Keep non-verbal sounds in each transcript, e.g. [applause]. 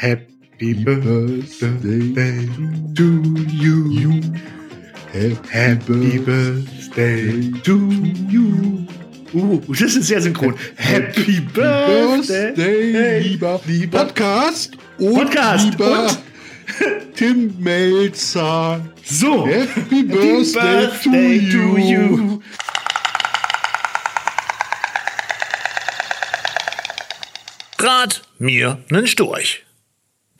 Happy Birthday to you. Happy Birthday to you. Uh, das ist sehr synchron. Happy Birthday, Birthday, lieber, lieber Podcast und Podcast lieber und- [laughs] Tim Melzer. So. Happy Birthday, Birthday to, you. Rat mir nen Storch.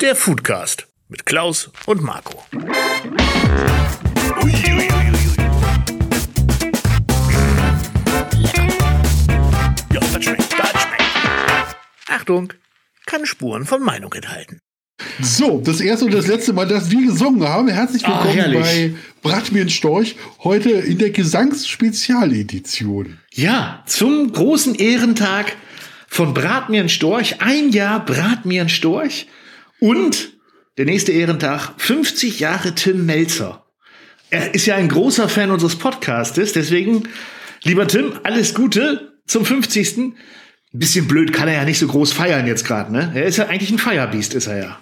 Der Foodcast mit Klaus und Marco. Ja, das schmeckt, das schmeckt. Achtung, kann Spuren von Meinung enthalten. So, das erste und das letzte Mal, dass wir gesungen haben. Herzlich Ah, willkommen herrlich. bei Bratmir Storch. Heute in der Gesangsspezialedition. Ja, zum großen Ehrentag von Brat mir ein Storch. Ein Jahr Brat mir ein Storch. Und der nächste Ehrentag, 50 Jahre Tim Melzer. Er ist ja ein großer Fan unseres Podcastes. Deswegen, lieber Tim, alles Gute zum 50. Ein bisschen blöd kann er ja nicht so groß feiern jetzt gerade, ne? Er ist ja eigentlich ein Feierbiest, ist er ja.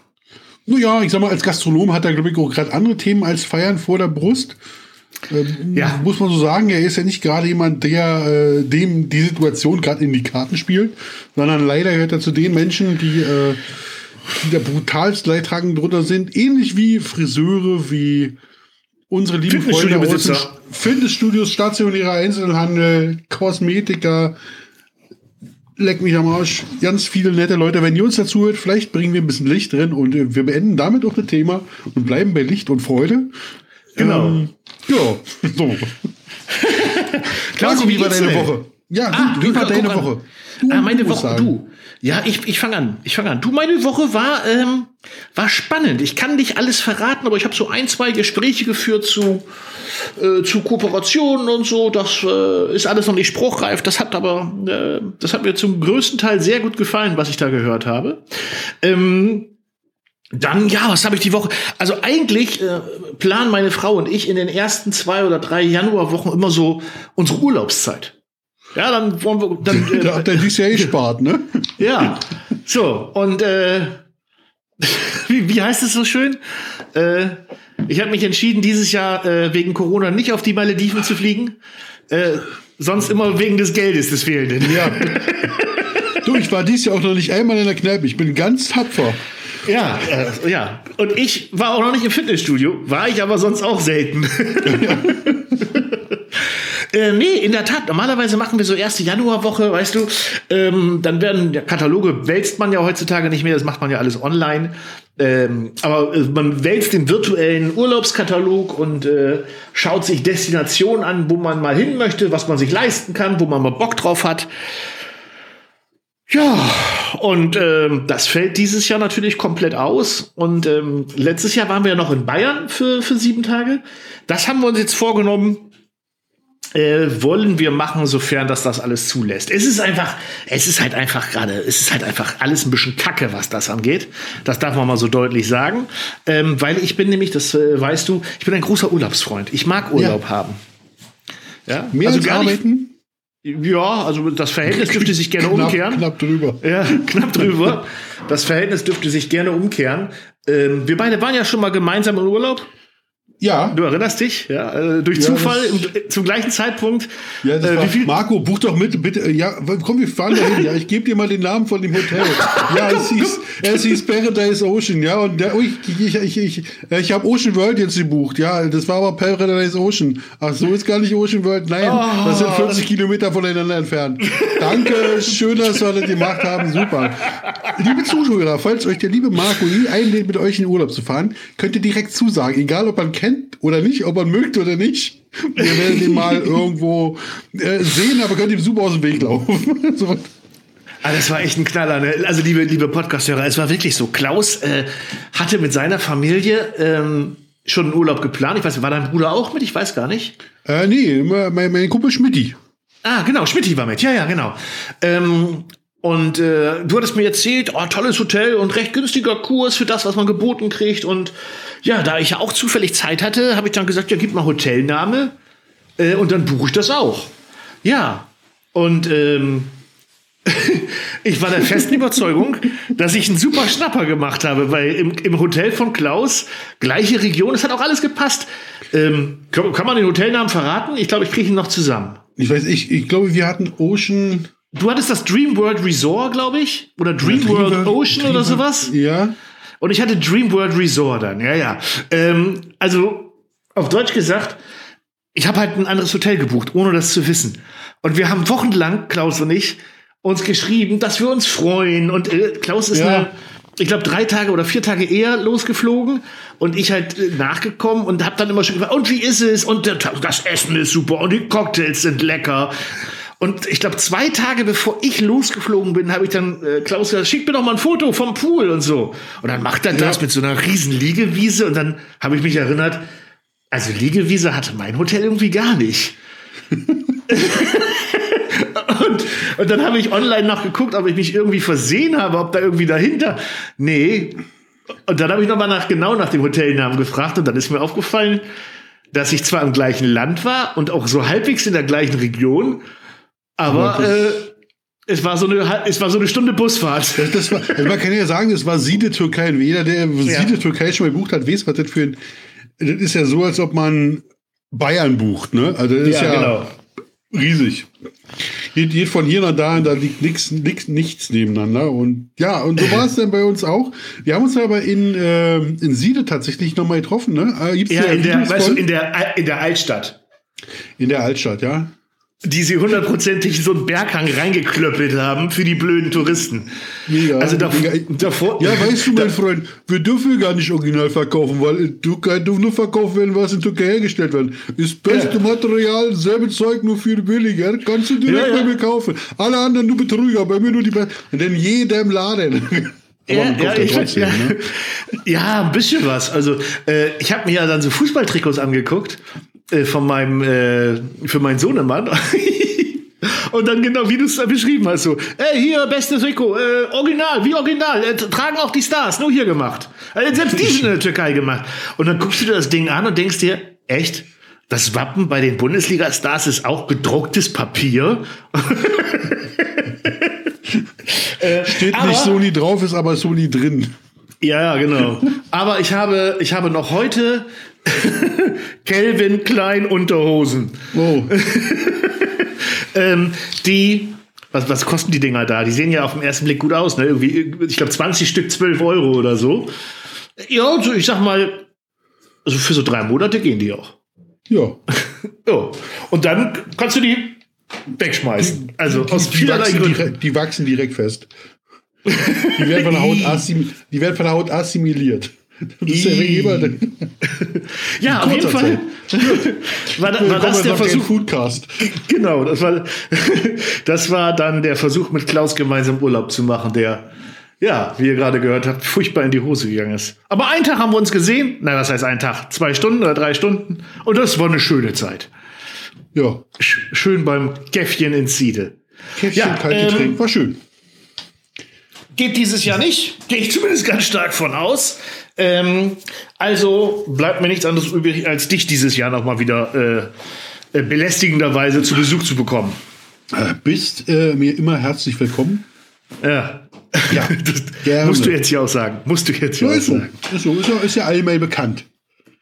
Naja, ich sag mal, als Gastronom hat er, glaube ich, auch gerade andere Themen als Feiern vor der Brust. Ähm, Ja. Muss man so sagen, er ist ja nicht gerade jemand, der äh, dem die Situation gerade in die Karten spielt, sondern leider gehört er zu den Menschen, die, äh, die da brutalst leidtragend drunter sind. Ähnlich wie Friseure, wie unsere lieben Freunde aus. Fitnessstudios, stationärer Einzelhandel, Kosmetiker, leck mich am Arsch. Ganz viele nette Leute. Wenn ihr uns dazu hört, vielleicht bringen wir ein bisschen Licht drin und äh, wir beenden damit auch das Thema und bleiben bei Licht und Freude. Genau. Ähm, ja, so. [laughs] Marco, wie war deine? Woche? Ja, Ah, gut, wie war deine. Woche? Du, ah, meine du Woche, sagen. du. Ja, ich, ich fange an. Ich fange an. Du, meine Woche war, ähm, war spannend. Ich kann nicht alles verraten, aber ich habe so ein, zwei Gespräche geführt zu, äh, zu Kooperationen und so. Das äh, ist alles noch nicht spruchreif. Das hat aber, äh, das hat mir zum größten Teil sehr gut gefallen, was ich da gehört habe. Ähm, dann, ja, was habe ich die Woche? Also eigentlich äh, planen meine Frau und ich in den ersten zwei oder drei Januarwochen immer so unsere Urlaubszeit. Ja, dann wollen wir, dann, [laughs] äh, Da habt ihr dieses Jahr gespart, ne? [laughs] ja, so, und äh, [laughs] wie, wie heißt es so schön? Äh, ich habe mich entschieden, dieses Jahr äh, wegen Corona nicht auf die Malediven zu fliegen. Äh, sonst immer wegen des Geldes, des fehlenden. Ja. du, ich war dieses Jahr auch noch nicht einmal in der Kneipe. Ich bin ganz tapfer. Ja, äh, ja. Und ich war auch noch nicht im Fitnessstudio, war ich aber sonst auch selten. Äh, nee, in der Tat. Normalerweise machen wir so erste Januarwoche, weißt du. Ähm, dann werden ja, Kataloge wälzt man ja heutzutage nicht mehr, das macht man ja alles online. Ähm, aber äh, man wälzt den virtuellen Urlaubskatalog und äh, schaut sich Destinationen an, wo man mal hin möchte, was man sich leisten kann, wo man mal Bock drauf hat. Ja, und ähm, das fällt dieses Jahr natürlich komplett aus. Und ähm, letztes Jahr waren wir ja noch in Bayern für, für sieben Tage. Das haben wir uns jetzt vorgenommen. Äh, wollen wir machen, sofern das das alles zulässt. Es ist einfach, es ist halt einfach gerade, es ist halt einfach alles ein bisschen Kacke, was das angeht. Das darf man mal so deutlich sagen. Ähm, weil ich bin nämlich, das äh, weißt du, ich bin ein großer Urlaubsfreund. Ich mag Urlaub haben. Ja, Mehr als gar nicht- arbeiten? ja, also das Verhältnis dürfte sich gerne Knapp, umkehren. knapp drüber. Ja, knapp drüber. Das Verhältnis dürfte sich gerne umkehren. Ähm, wir beide waren ja schon mal gemeinsam im Urlaub. Ja. Du erinnerst dich, ja, äh, durch Ja, Zufall im, äh, zum gleichen Zeitpunkt. Ja, das äh, war, wie viel? Marco, buch doch mit, bitte. Ja, komm, wir fahren dahin. Ja, ich gebe dir mal den Namen von dem Hotel. [laughs] Ja, es hieß, es hieß Paradise Ocean. Ja, und der, oh, ich, ich, ich, ich, äh, ich habe Ocean World jetzt gebucht. Ja, das war aber Paradise Ocean. Ach, so ist gar nicht Ocean World. Nein, das sind 40 Kilometer voneinander entfernt. Danke, schön, dass wir das gemacht haben. Super. Liebe Zuschauer, falls euch der liebe Marco nie einlädt, mit euch in den Urlaub zu fahren, könnt ihr direkt zusagen. Egal, ob man kennt oder nicht, ob man mögt oder nicht. Wir werden ihn mal irgendwo äh, sehen, aber könnt ihm super aus dem Weg laufen. [laughs] so. Ah, das war echt ein Knaller. Ne? Also liebe, liebe Podcast-Hörer, es war wirklich so. Klaus äh, hatte mit seiner Familie ähm, schon einen Urlaub geplant. Ich weiß, nicht, war dein Bruder auch mit? Ich weiß gar nicht. Äh, nee, mein, mein Kumpel Schmidti. Ah, genau, Schmidti war mit. Ja, ja, genau. Ähm, und äh, du hattest mir erzählt, oh, tolles Hotel und recht günstiger Kurs für das, was man geboten kriegt. Und ja, da ich ja auch zufällig Zeit hatte, habe ich dann gesagt, ja, gib mal Hotelname äh, und dann buche ich das auch. Ja. Und ähm, [laughs] ich war der festen Überzeugung, dass ich einen super Schnapper gemacht habe, weil im, im Hotel von Klaus, gleiche Region, es hat auch alles gepasst. Ähm, kann, kann man den Hotelnamen verraten? Ich glaube, ich kriege ihn noch zusammen. Ich weiß, ich, ich glaube, wir hatten Ocean. Du hattest das Dream World Resort, glaube ich, oder Dream Dream World Ocean Dream oder sowas. Ja. Und ich hatte Dream World Resort dann, ja, ja. Ähm, also, auf Deutsch gesagt, ich habe halt ein anderes Hotel gebucht, ohne das zu wissen. Und wir haben wochenlang, Klaus und ich, uns geschrieben, dass wir uns freuen. Und äh, Klaus ist Ja. eine, ich glaube, drei Tage oder vier Tage eher losgeflogen und ich halt äh, nachgekommen und habe dann immer schon gefragt, und wie ist es? Und der- das Essen ist super und die Cocktails sind lecker. Und ich glaube, zwei Tage bevor ich losgeflogen bin, habe ich dann äh, Klaus gesagt, schick mir doch mal ein Foto vom Pool und so. Und dann macht er das mit so einer riesen Liegewiese und dann habe ich mich erinnert, also Liegewiese hatte mein Hotel irgendwie gar nicht. [laughs] und, und dann habe ich online nachgeguckt, ob ich mich irgendwie versehen habe, ob da irgendwie dahinter. Nee. Und dann habe ich nochmal nach, genau nach dem Hotelnamen gefragt und dann ist mir aufgefallen, dass ich zwar im gleichen Land war und auch so halbwegs in der gleichen Region, aber äh, es war so eine es war so eine Stunde Busfahrt. [laughs] Das war, also man kann ja sagen, das war Siede Türkei. Und jeder, der Ja. Siede Türkei schon mal gebucht hat, weiß, was das für ein. Das ist ja so, als ob man Bayern bucht, ne? Also das ist ja, genau. riesig. Geht, geht von hier nach da und da liegt nix, nix, nichts nebeneinander. Und ja, und so war es dann bei uns auch. Wir haben uns aber in, ähm, in Siede tatsächlich nochmal getroffen, ne? Äh, Gibt's Ja, in der, weißt du, in der, in der Altstadt. in der Altstadt, ja. Die sie hundertprozentig so einen Berghang reingeklöppelt haben für die blöden Touristen. Mega. Also davor, Mega. davor Ja, [laughs] weißt du, mein da, Freund, wir dürfen gar nicht original verkaufen, weil in Türkei darf nur verkauft werden, was in Türkei hergestellt wird. Ist beste Ja. Material, selbe Zeug, nur viel billiger. Kannst du direkt Ja, ja. bei mir kaufen. Alle anderen nur Betrüger, bei mir nur die Besten. In jedem Laden. [laughs] Aber ja, man ja, kauft ja ich, trotzdem, ja, ne? [laughs] ja, ein bisschen was. Also äh, ich habe mir ja dann so Fußballtrikots angeguckt äh, von meinem äh, für meinen Sohnemann. [laughs] Und dann genau, wie du es da beschrieben hast, so, ey, hier, bestes Trikot, äh, original, wie original, äh, tragen auch die Stars, nur hier gemacht. Äh, selbst die sind in der Türkei gemacht. Und dann guckst du dir das Ding an und denkst dir, echt? Das Wappen bei den Bundesliga-Stars ist auch gedrucktes Papier. [laughs] Äh, Steht aber- nicht Sony drauf, ist aber Sony drin. Ja, ja, genau. Aber ich habe, ich habe noch heute [laughs] Kelvin Klein Unterhosen. Oh, [laughs] Ähm, die, was, was kosten die Dinger da? Die sehen ja auf den ersten Blick gut aus, ne? Irgendwie, ich glaube 20 Stück 12 Euro oder so. Ja, also ich sag mal, also für so drei Monate gehen die auch. ja. Ja. [laughs] Und dann kannst du die wegschmeißen. Also aus Die vielerlei wachsen, Gründen. direkt, die wachsen direkt fest. Die werden von der Haut, assim, die werden von der Haut assimiliert. Das ist ja der, [laughs] Ja, auf jeden Fall. war, da- war das der Versuch, Foodcast. Genau, das war, [laughs] das war dann der Versuch, mit Klaus gemeinsam Urlaub zu machen, der, ja, wie ihr gerade gehört habt, furchtbar in die Hose gegangen ist. Aber einen Tag haben wir uns gesehen. Na, was heißt einen Tag? Zwei Stunden oder drei Stunden. Und das war eine schöne Zeit. Ja, Sch schön beim Käffchen in Siede. Käffchen, Ja, kalt ähm, Getränk, war schön. Geht dieses Jahr nicht. Gehe ich zumindest ganz stark von aus. Ähm, also bleibt mir nichts anderes übrig, als dich dieses Jahr noch mal wieder äh, äh, belästigenderweise zu Besuch zu bekommen. Äh, Bist äh, mir immer herzlich willkommen. Ja. Ja, [laughs] das gerne. musst du jetzt hier auch sagen. Musst du jetzt hier Ja, auch sagen. Ist, so. Ist, ja, ist ja allgemein bekannt.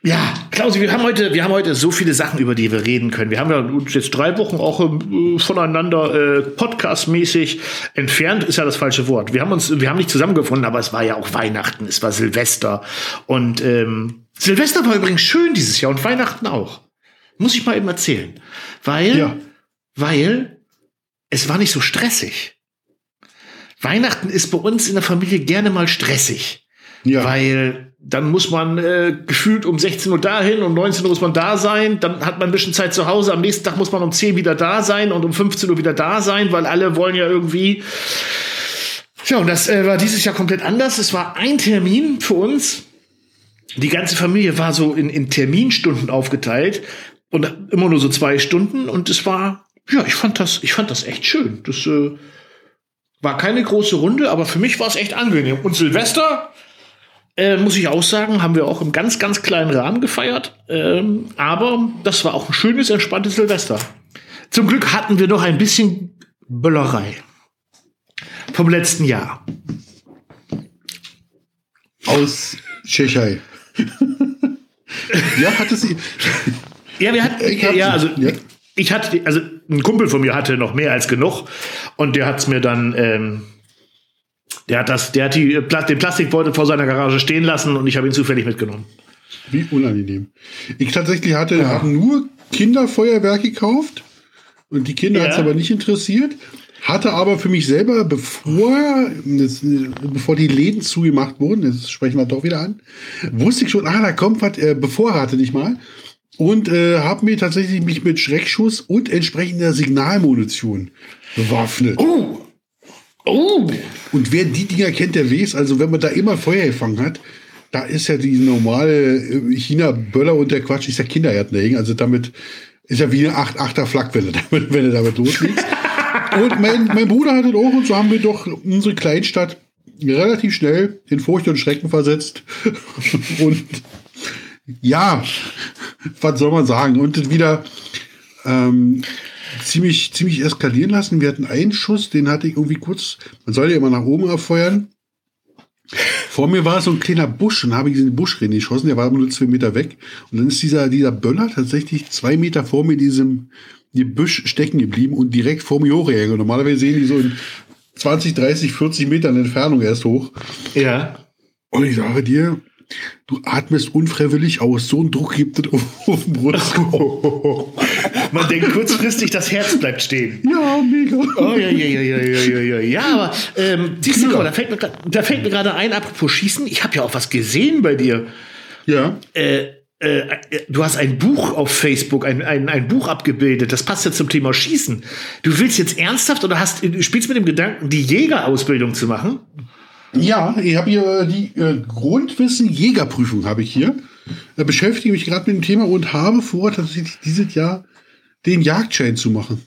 Ja, Klausi, wir haben heute, wir haben heute so viele Sachen, über die wir reden können. Wir haben ja uns jetzt drei Wochen auch äh, voneinander äh, podcastmäßig entfernt, ist ja das falsche Wort. Wir haben uns, wir haben nicht zusammengefunden, aber es war ja auch Weihnachten, es war Silvester und ähm, Silvester war übrigens schön dieses Jahr und Weihnachten auch. Muss ich mal eben erzählen, weil, Ja. weil es war nicht so stressig. Weihnachten ist bei uns in der Familie gerne mal stressig. Ja. Weil dann muss man äh, gefühlt um 16 Uhr dahin, um 19 Uhr muss man da sein, dann hat man ein bisschen Zeit zu Hause, am nächsten Tag muss man um 10 wieder da sein und um 15 Uhr wieder da sein, weil alle wollen ja irgendwie. Ja, und das äh, war dieses Jahr komplett anders. Es war ein Termin für uns. Die ganze Familie war so in, in Terminstunden aufgeteilt und immer nur so zwei Stunden und es war, ja, ich fand das, ich fand das echt schön. Das äh, war keine große Runde, aber für mich war es echt angenehm. Und Silvester, äh, muss ich auch sagen, haben wir auch im ganz, ganz kleinen Rahmen gefeiert. Ähm, aber das war auch ein schönes, entspanntes Silvester. Zum Glück hatten wir noch ein bisschen Böllerei. vom letzten Jahr. Aus Tschechei. ja, hatte sie. Ja, wir hatten, Ich ja, also ja. ich hatte, also ein Kumpel von mir hatte noch mehr als genug und der hat's mir dann, ähm, der hat das, der hat die, Pla- den Plastikbeutel vor seiner Garage stehen lassen und ich habe ihn zufällig mitgenommen. Wie unangenehm. Ich tatsächlich hatte hab nur Kinderfeuerwerk gekauft und die Kinder Ja. hat es aber nicht interessiert. Hatte aber für mich selber, bevor, das, bevor die Läden zugemacht wurden, das sprechen wir doch wieder an, wusste ich schon, ah, da kommt was, äh, bevorrate dich mal. Und äh, habe mir tatsächlich mich mit Schreckschuss und entsprechender Signalmunition bewaffnet. Oh! Oh! Und wer die Dinger kennt, der weiß, also wenn man da immer Feuer gefangen hat, da ist ja die normale äh, China-Böller und der Quatsch ist ja Kindererdnägen. Also damit ist ja wie eine 8-8er Flak, wenn du damit, wenn du damit loslegst. [laughs] und mein, mein Bruder hat das auch und so haben wir doch unsere Kleinstadt relativ schnell in Furcht und Schrecken versetzt. [laughs] und ja, was soll man sagen? Und wieder ähm, ziemlich, ziemlich eskalieren lassen. Wir hatten einen Schuss, den hatte ich irgendwie kurz, man soll ja immer nach oben abfeuern. Vor mir war so ein kleiner Busch und habe ich in den Busch reingeschossen, der war nur zwei Meter weg. Und dann ist dieser, dieser Böller tatsächlich zwei Meter vor mir in diesem Gebüsch stecken geblieben und direkt vor mir hochgegangen. Normalerweise sehen die so in 20, 30, 40 Metern Entfernung erst hoch. Ja. Und ich sage dir, du atmest unfreiwillig aus. So einen Druck gibt es [laughs] auf, dem Brustkorb. [laughs] Man denkt kurzfristig, das Herz bleibt stehen. Ja, mega. Oh, ja, ja, ja, ja, ja, ja, ja. Ja, aber ähm, siehst du, mal, da fällt mir, grad- da fällt mir gerade ein, apropos Schießen, ich habe ja auch was gesehen bei dir. Ja. Äh, äh, äh, du hast ein Buch auf Facebook, ein, ein, ein Buch abgebildet, das passt ja zum Thema Schießen. Du willst jetzt ernsthaft oder hast, du spielst mit dem Gedanken, die Jägerausbildung zu machen? Ja, ich habe hier äh, die äh, Grundwissen Jägerprüfung habe ich hier. Da beschäftige mich gerade mit dem Thema und habe vor, tatsächlich dieses Jahr den Jagdschein zu machen.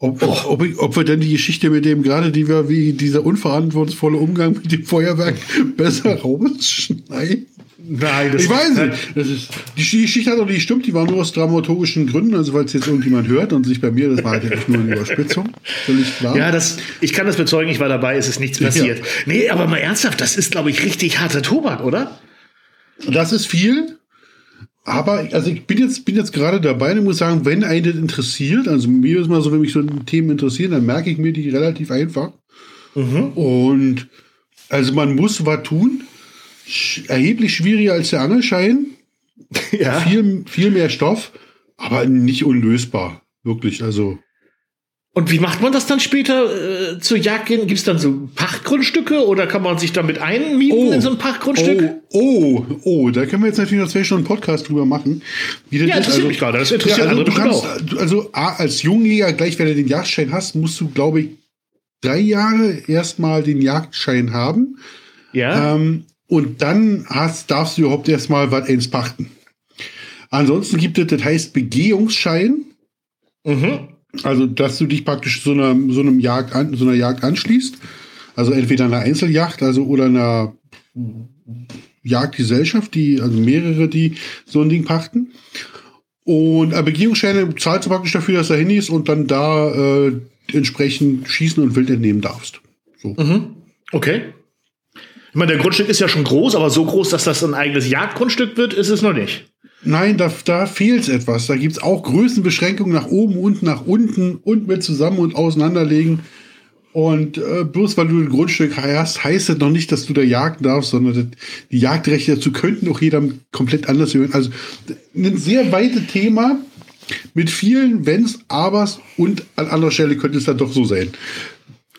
Ob, ob, ob, ob wir denn die Geschichte mit dem gerade, die wir wie dieser unverantwortungsvolle Umgang mit dem Feuerwerk [laughs] besser rausschneiden? Nein, das Ich weiß nicht. Das ist, die Geschichte hat auch nicht stimmt, die war nur aus dramaturgischen Gründen, also weil es jetzt irgendjemand hört und sich bei mir, das war halt echt nur eine Überspitzung. Völlig klar. Ja, das, ich kann das bezeugen, ich war dabei, es ist nichts passiert. Nee, aber mal ernsthaft, das ist, glaube ich, richtig harter Tobak, oder? Das ist viel. Aber also ich bin jetzt, bin jetzt gerade dabei und muss sagen, wenn einen das interessiert, also mir ist mal so, wenn mich so Themen interessieren, dann merke ich mir die relativ einfach. Und also man muss was tun. Erheblich schwieriger als der Angelschein. [laughs] Ja. Viel, viel mehr Stoff, aber nicht unlösbar. Wirklich. Also Und wie macht man das dann später äh, zur Jagd gehen? Gibt es dann so Pachtgrundstücke oder kann man sich damit einmieten in so ein Pachtgrundstück? Oh, oh, oh, da können wir jetzt natürlich noch zwei Stunden Podcast drüber machen. Ja, interessiert mich gerade. Das interessiert also, andere kannst, auch. also als Jungjäger, gleich wenn du den Jagdschein hast, musst du, glaube ich, drei Jahre erstmal den Jagdschein haben. Ja. Ähm, und dann hast, darfst du überhaupt erstmal was ins Pachten. Ansonsten gibt es, das heißt Begehungsschein. mhm. Also, dass du dich praktisch so einer, so einem Jagd an, so einer Jagd anschließt. Also entweder einer Einzeljagd, also oder einer Jagdgesellschaft, die, also mehrere, die so ein Ding pachten. Und äh, Begehungsscheine zahlst du praktisch dafür, dass du hin ist und dann da äh, entsprechend schießen und wild entnehmen darfst. So. Okay. Ich meine, der Grundstück ist ja schon groß, aber so groß, dass das ein eigenes Jagdgrundstück wird, ist es noch nicht. Nein, da, da fehlt etwas. Da gibt es auch Größenbeschränkungen nach oben und nach unten und mit zusammen und auseinanderlegen. Und äh, bloß weil du ein Grundstück hast, heißt das noch nicht, dass du da jagen darfst, sondern das, die Jagdrechte dazu könnten auch jeder komplett anders hören. Also ein sehr weites Thema mit vielen Wenns, Abers und an anderer Stelle könnte es dann doch so sein.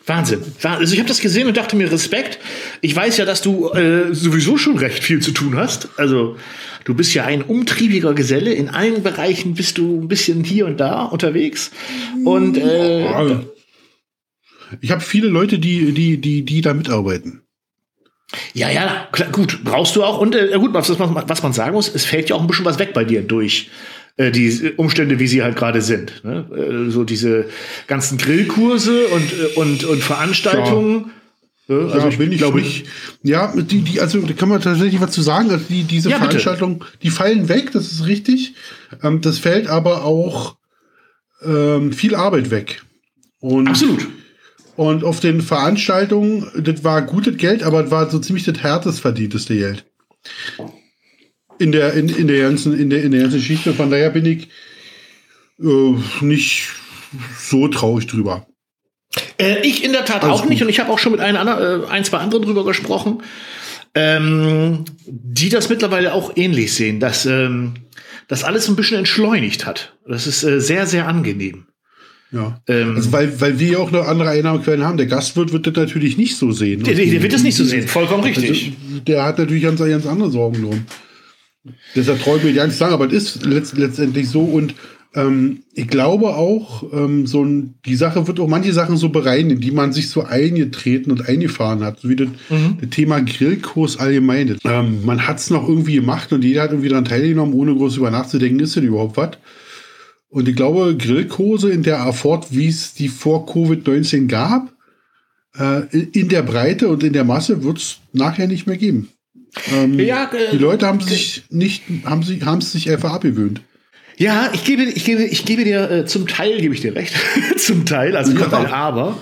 Wahnsinn. Wah- Also ich habe das gesehen und dachte mir Respekt. Ich weiß ja, dass du äh, sowieso schon recht viel zu tun hast. Also du bist ja ein umtriebiger Geselle. In allen Bereichen bist du ein bisschen hier und da unterwegs. Und äh, Also, ich habe viele Leute, die, die, die, die da mitarbeiten. ja, ja, klar, gut, brauchst du auch. Und äh, gut, was, man- was man sagen muss, es fällt ja auch ein bisschen was weg bei dir durch äh, die Umstände, wie sie halt gerade sind. Ne? Äh, so diese ganzen Grillkurse und, äh, und, und Veranstaltungen. Ja. Also Also ich ich bin ich glaube, nicht. Ja, die, die, also da kann man tatsächlich was zu sagen. Also die, diese Ja. Veranstaltungen, die fallen weg, das ist richtig. Ähm, das fällt aber auch ähm, viel Arbeit weg. Und, absolut. Und auf den Veranstaltungen, das war gutes Geld, aber das war so ziemlich das härtest verdienteste Geld. In der, in, in der ganzen, in der, in der ganzen Geschichte. Von daher bin ich äh, nicht so traurig drüber. Äh, ich in der Tat Alles auch nicht gut. und ich habe auch schon mit ein, äh, ein, zwei anderen drüber gesprochen, ähm, die das mittlerweile auch ähnlich sehen, dass ähm, das alles ein bisschen entschleunigt hat. Das ist äh, sehr, sehr angenehm. Ja. Ähm, Also weil, weil wir ja auch noch andere Einnahmequellen haben. Der Gastwirt wird das natürlich nicht so sehen. der, der wird das nicht so sehen, vollkommen richtig. Also, der hat natürlich ganz, ganz andere Sorgen drum. Deshalb ich mir gar nicht sagen, aber es ist letzt, letztendlich so. Und ähm, ich glaube auch, ähm, so ein, die Sache wird auch manche Sachen so bereinigen, in die man sich so eingetreten und eingefahren hat. So wie das, das Thema Grillkurs allgemein. Ähm, man hat es noch irgendwie gemacht und jeder hat irgendwie daran teilgenommen, ohne groß über nachzudenken, ist denn überhaupt was? Und ich glaube, Grillkurse in der Art, wie es die vor Covid-19 gab, äh, in der Breite und in der Masse wird es nachher nicht mehr geben. Ähm, Ja, äh, die Leute haben sich nicht, haben sich, haben es sich einfach abgewöhnt. Ja, ich gebe, ich gebe, ich gebe dir äh, zum Teil gebe ich dir recht, [laughs] zum Teil, also kommt ein Aber.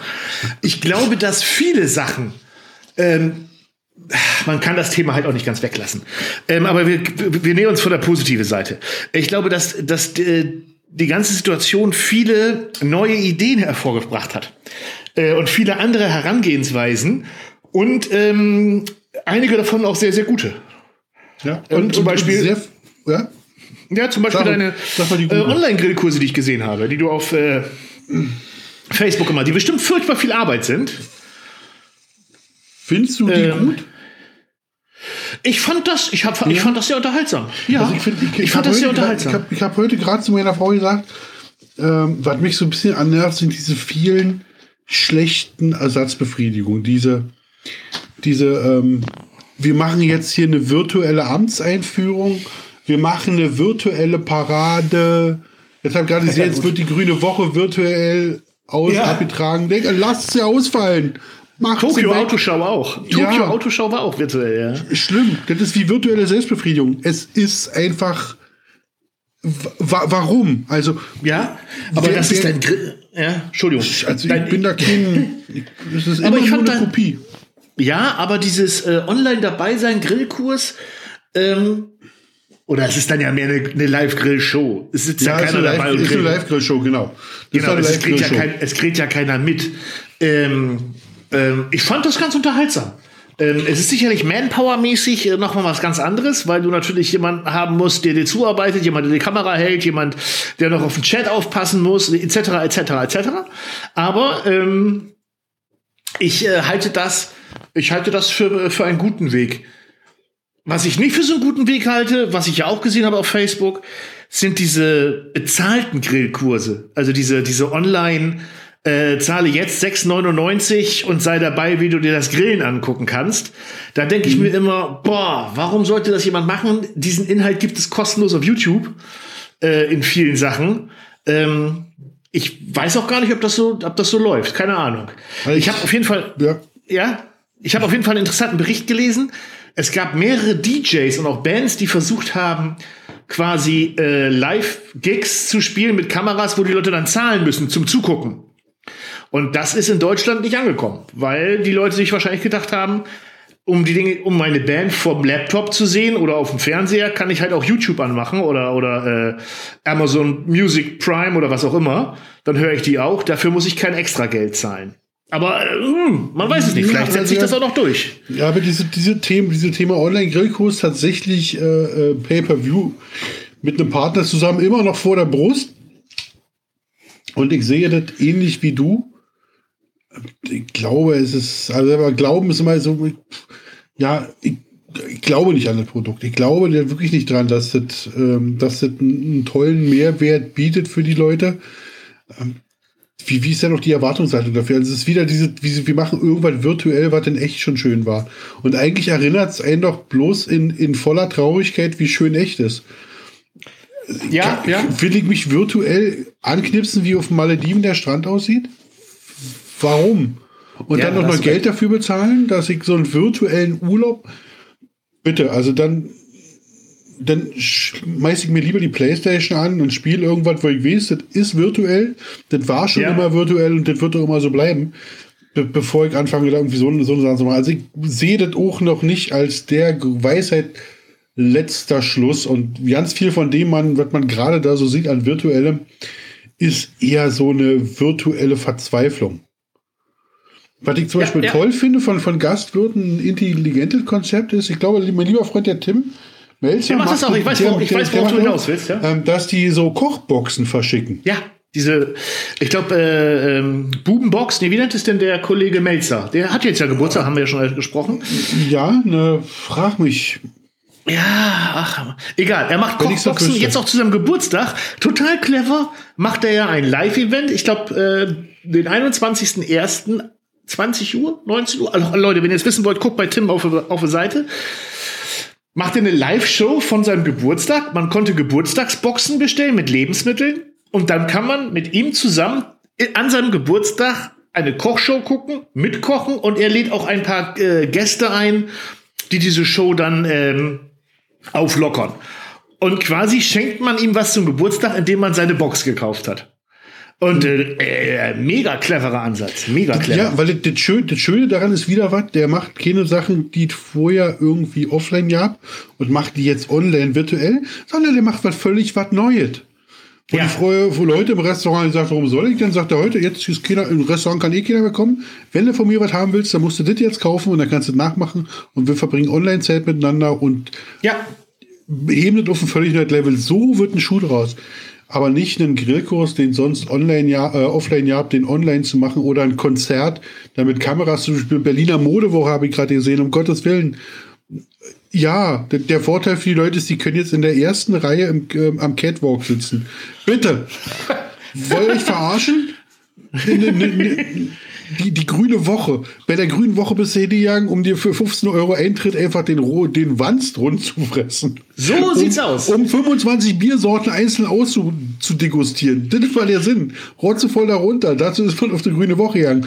Ich glaube, dass viele Sachen ähm, man kann das Thema halt auch nicht ganz weglassen. Ähm, aber wir, wir nähern uns von der positiven Seite. Ich glaube, dass, dass äh, die ganze Situation viele neue Ideen hervorgebracht hat äh, und viele andere Herangehensweisen und ähm, einige davon auch sehr, sehr gute. Ja, Und zum Beispiel- sehr, ja, Ja, zum Beispiel Sag- deine äh. Online-Grillkurse, die ich gesehen habe, die du auf äh, Facebook immer, die bestimmt furchtbar viel Arbeit sind. findest du die Ähm, gut? Ich fand das, ich, hab, ich fand das sehr unterhaltsam. Ja, Also ich, find, ich, ich fand hab das sehr heute grad- unterhaltsam. Ich habe ich hab heute gerade zu meiner Frau gesagt, ähm, was mich so ein bisschen annervt, sind diese vielen schlechten Ersatzbefriedigungen. Diese, diese, ähm, wir machen jetzt hier eine virtuelle Amtseinführung, wir machen eine virtuelle Parade. Jetzt habe ich gerade gesehen, jetzt wird die Grüne Woche virtuell aus Ja. abgetragen. Denke, lasst sie ausfallen. Macht Tokio weg. Autoschau auch. Tokio Ja. Autoschau war auch virtuell, ja. Schlimm. Das ist wie virtuelle Selbstbefriedigung. Es ist einfach. Wa warum? Also, Ja, aber Wer- das ist dein Grill. Ja, Entschuldigung. also ich Dein- bin da kein. [laughs] Es ist Aber immer ich nur eine Kopie. Ja, aber dieses äh, Online-Dabei-Sein, Grillkurs, ähm, oder es ist dann ja mehr eine, eine Live-Grill-Show. Es sitzt ja, Ja, keiner eine dabei und ist eine. Live-Grill-Show, genau. Das Genau, es kriegt, ja kein, es kriegt ja keiner mit. Ähm, ähm, ich fand das ganz unterhaltsam. Ähm, es ist sicherlich Manpower-mäßig äh, nochmal was ganz anderes, weil du natürlich jemanden haben musst, der dir zuarbeitet, jemand, der die Kamera hält, jemand, der noch auf den Chat aufpassen muss, etc., etc., etc. Aber ähm, ich äh, halte das, ich halte das für, für einen guten Weg. Was ich nicht für so einen guten Weg halte, was ich ja auch gesehen habe auf Facebook, sind diese bezahlten Grillkurse. Also diese, diese Online, äh, zahle jetzt 6,99 und sei dabei, wie du dir das Grillen angucken kannst. Da denke ich mir immer, boah, warum sollte das jemand machen? Diesen Inhalt gibt es kostenlos auf YouTube äh, in vielen Sachen. Ähm, ich weiß auch gar nicht, ob das so, ob das so läuft. Keine Ahnung. Also Ich habe auf jeden Fall, Ja. ja, ich habe auf jeden Fall einen interessanten Bericht gelesen. Es gab mehrere DJs und auch Bands, die versucht haben, quasi äh, Live-Gigs zu spielen mit Kameras, wo die Leute dann zahlen müssen zum Zugucken. Und das ist in Deutschland nicht angekommen, weil die Leute sich wahrscheinlich gedacht haben, um die Dinge, um meine Band vom Laptop zu sehen oder auf dem Fernseher, kann ich halt auch YouTube anmachen oder oder äh, Amazon Music Prime oder was auch immer. Dann höre ich die auch. Dafür muss ich kein extra Geld zahlen. Aber äh, hm, man weiß es nicht. Vielleicht setzt sich das auch noch durch. Ja, aber diese, diese Themen, diese Thema Online-Grillkurs tatsächlich äh, äh, Pay-Per-View mit einem Partner zusammen immer noch vor der Brust. Und ich sehe das ähnlich wie du. Ich glaube, es ist, also aber Glauben ist immer so, ja, ich, ich glaube nicht an das Produkt. Ich glaube wirklich nicht dran, dass das, ähm, dass das einen, einen tollen Mehrwert bietet für die Leute. Ähm, wie, wie ist denn noch die Erwartungshaltung dafür? Also es ist wieder diese, wie, sie- wir machen irgendwas virtuell, was denn echt schon schön war. Und eigentlich erinnert es einen doch bloß in, in voller Traurigkeit, wie schön echt ist. Ja, ja. Will ich mich virtuell anknipsen, wie auf Malediven der Strand aussieht? Warum? Und Ja, dann noch du Geld recht. dafür bezahlen, dass ich so einen virtuellen Urlaub. Bitte, also dann, dann schmeiß ich mir lieber die Playstation an und spiele irgendwas, wo ich weiß, das ist virtuell, das war schon Ja. immer virtuell und das wird auch immer so bleiben. be bevor ich anfange, da irgendwie so, so eine Sache zu machen. Also ich sehe das auch noch nicht als der Weisheit letzter Schluss. Und ganz viel von dem, man, was man gerade da so sieht an virtuellem, ist eher so eine virtuelle Verzweiflung. Was ich zum Ja, Beispiel ja. toll finde von, von Gastwirten, ein intelligentes Konzept ist, ich glaube, mein lieber Freund der Tim Melzer. Der macht das auch, ich weiß, wo- ich weiß, worauf du hinaus willst, ja. ähm, dass die so Kochboxen verschicken. Ja, diese, ich glaube, äh, ähm, Bubenbox, nee, wie nennt es denn der Kollege Melzer? Der hat jetzt ja Geburtstag, haben wir ja schon gesprochen. Ja, ne, frag mich. Ja, ach, egal. Er macht Wenn Kochboxen jetzt auch zu seinem Geburtstag. Total clever. Macht er ja ein Live-Event. Ich glaube, äh, den 21.01. 20 Uhr, 19 Uhr. Also, Leute, wenn ihr es wissen wollt, guckt bei Tim auf, auf der Seite. Macht er eine Live-Show von seinem Geburtstag. Man konnte Geburtstagsboxen bestellen mit Lebensmitteln. Und dann kann man mit ihm zusammen an seinem Geburtstag eine Kochshow gucken, mitkochen. Und er lädt auch ein paar äh, Gäste ein, die diese Show dann ähm, auflockern. Und quasi schenkt man ihm was zum Geburtstag, indem man seine Box gekauft hat. Und äh, äh, mega cleverer Ansatz. Mega clever. Ja, weil das, das, Schöne, das Schöne daran ist wieder was, der macht keine Sachen, die es vorher irgendwie offline gab und macht die jetzt online virtuell, sondern der macht was völlig was Neues. Wo Ja. die früher, wo Leute im Restaurant gesagt warum soll ich denn? Sagt er heute, jetzt ist keiner, im Restaurant kann eh keiner mehr kommen. Wenn du von mir was haben willst, dann musst du das jetzt kaufen und dann kannst du das nachmachen und wir verbringen Online-Zeit miteinander und ja. heben das auf ein völlig neues Level. So wird ein Schuh draus. Aber nicht einen Grillkurs, den sonst online ja, äh, offline ja habt, den online zu machen oder ein Konzert, damit Kameras zum Beispiel Berliner Modewoche habe ich gerade gesehen, um Gottes Willen. Ja, der, der Vorteil für die Leute ist, die können jetzt in der ersten Reihe im, ähm, am Catwalk sitzen. Bitte. Wollt ihr euch verarschen? Die, die grüne Woche. Bei der grünen Woche bist du hingegangen, um dir für 15 Euro Eintritt einfach den, den Wanst rund zu fressen. So sieht's aus. Um 25 Biersorten einzeln auszudegustieren. Das war der Sinn. Rotzevoll darunter. Dazu ist man auf die grüne Woche gegangen.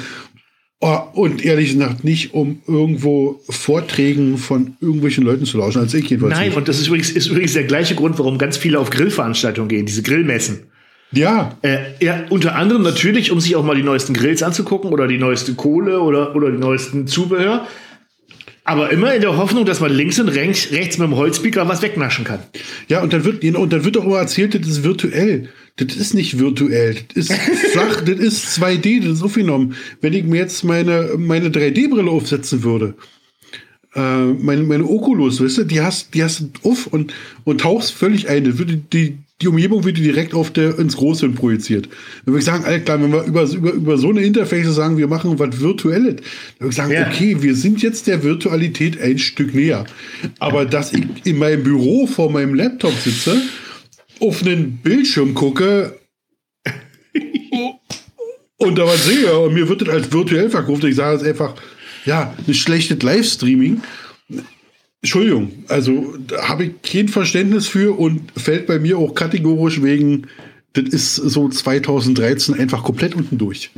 Oh, und ehrlich gesagt nicht, um irgendwo Vorträgen von irgendwelchen Leuten zu lauschen, als ich jedenfalls Nein, nicht. und das ist übrigens, ist übrigens der gleiche Grund, warum ganz viele auf Grillveranstaltungen gehen, diese Grillmessen. Ja, Äh, ja, unter anderem natürlich, um sich auch mal die neuesten Grills anzugucken oder die neueste Kohle oder, oder die neuesten Zubehör. Aber immer in der Hoffnung, dass man links und rechts, rechts mit dem Holzpieker was wegnaschen kann. Ja, und dann wird, und dann wird auch immer erzählt, das ist virtuell. Das ist nicht virtuell. Das ist [laughs] flach, das ist 2D, das ist aufgenommen. Wenn ich mir jetzt meine, meine 3D-Brille aufsetzen würde, äh, meine, meine Oculus, weißt du, die hast, die hast du auf und, und tauchst völlig ein. Das würde die, die Umgebung wird dir direkt auf der, ins Große hin projiziert. Dann würde ich sagen, Alter, klar, wenn wir über, über, über so eine Interface sagen, wir machen was Virtuelles, dann würde ich sagen, Ja. okay, wir sind jetzt der Virtualität ein Stück näher. Aber dass ich in meinem Büro vor meinem Laptop sitze, auf einen Bildschirm gucke [laughs] und da was sehe und mir wird das als virtuell verkauft, ich sage es einfach, ja, ein schlechtes Livestreaming. Entschuldigung, also habe ich kein Verständnis für und fällt bei mir auch kategorisch wegen, das ist so 2013 einfach komplett unten durch.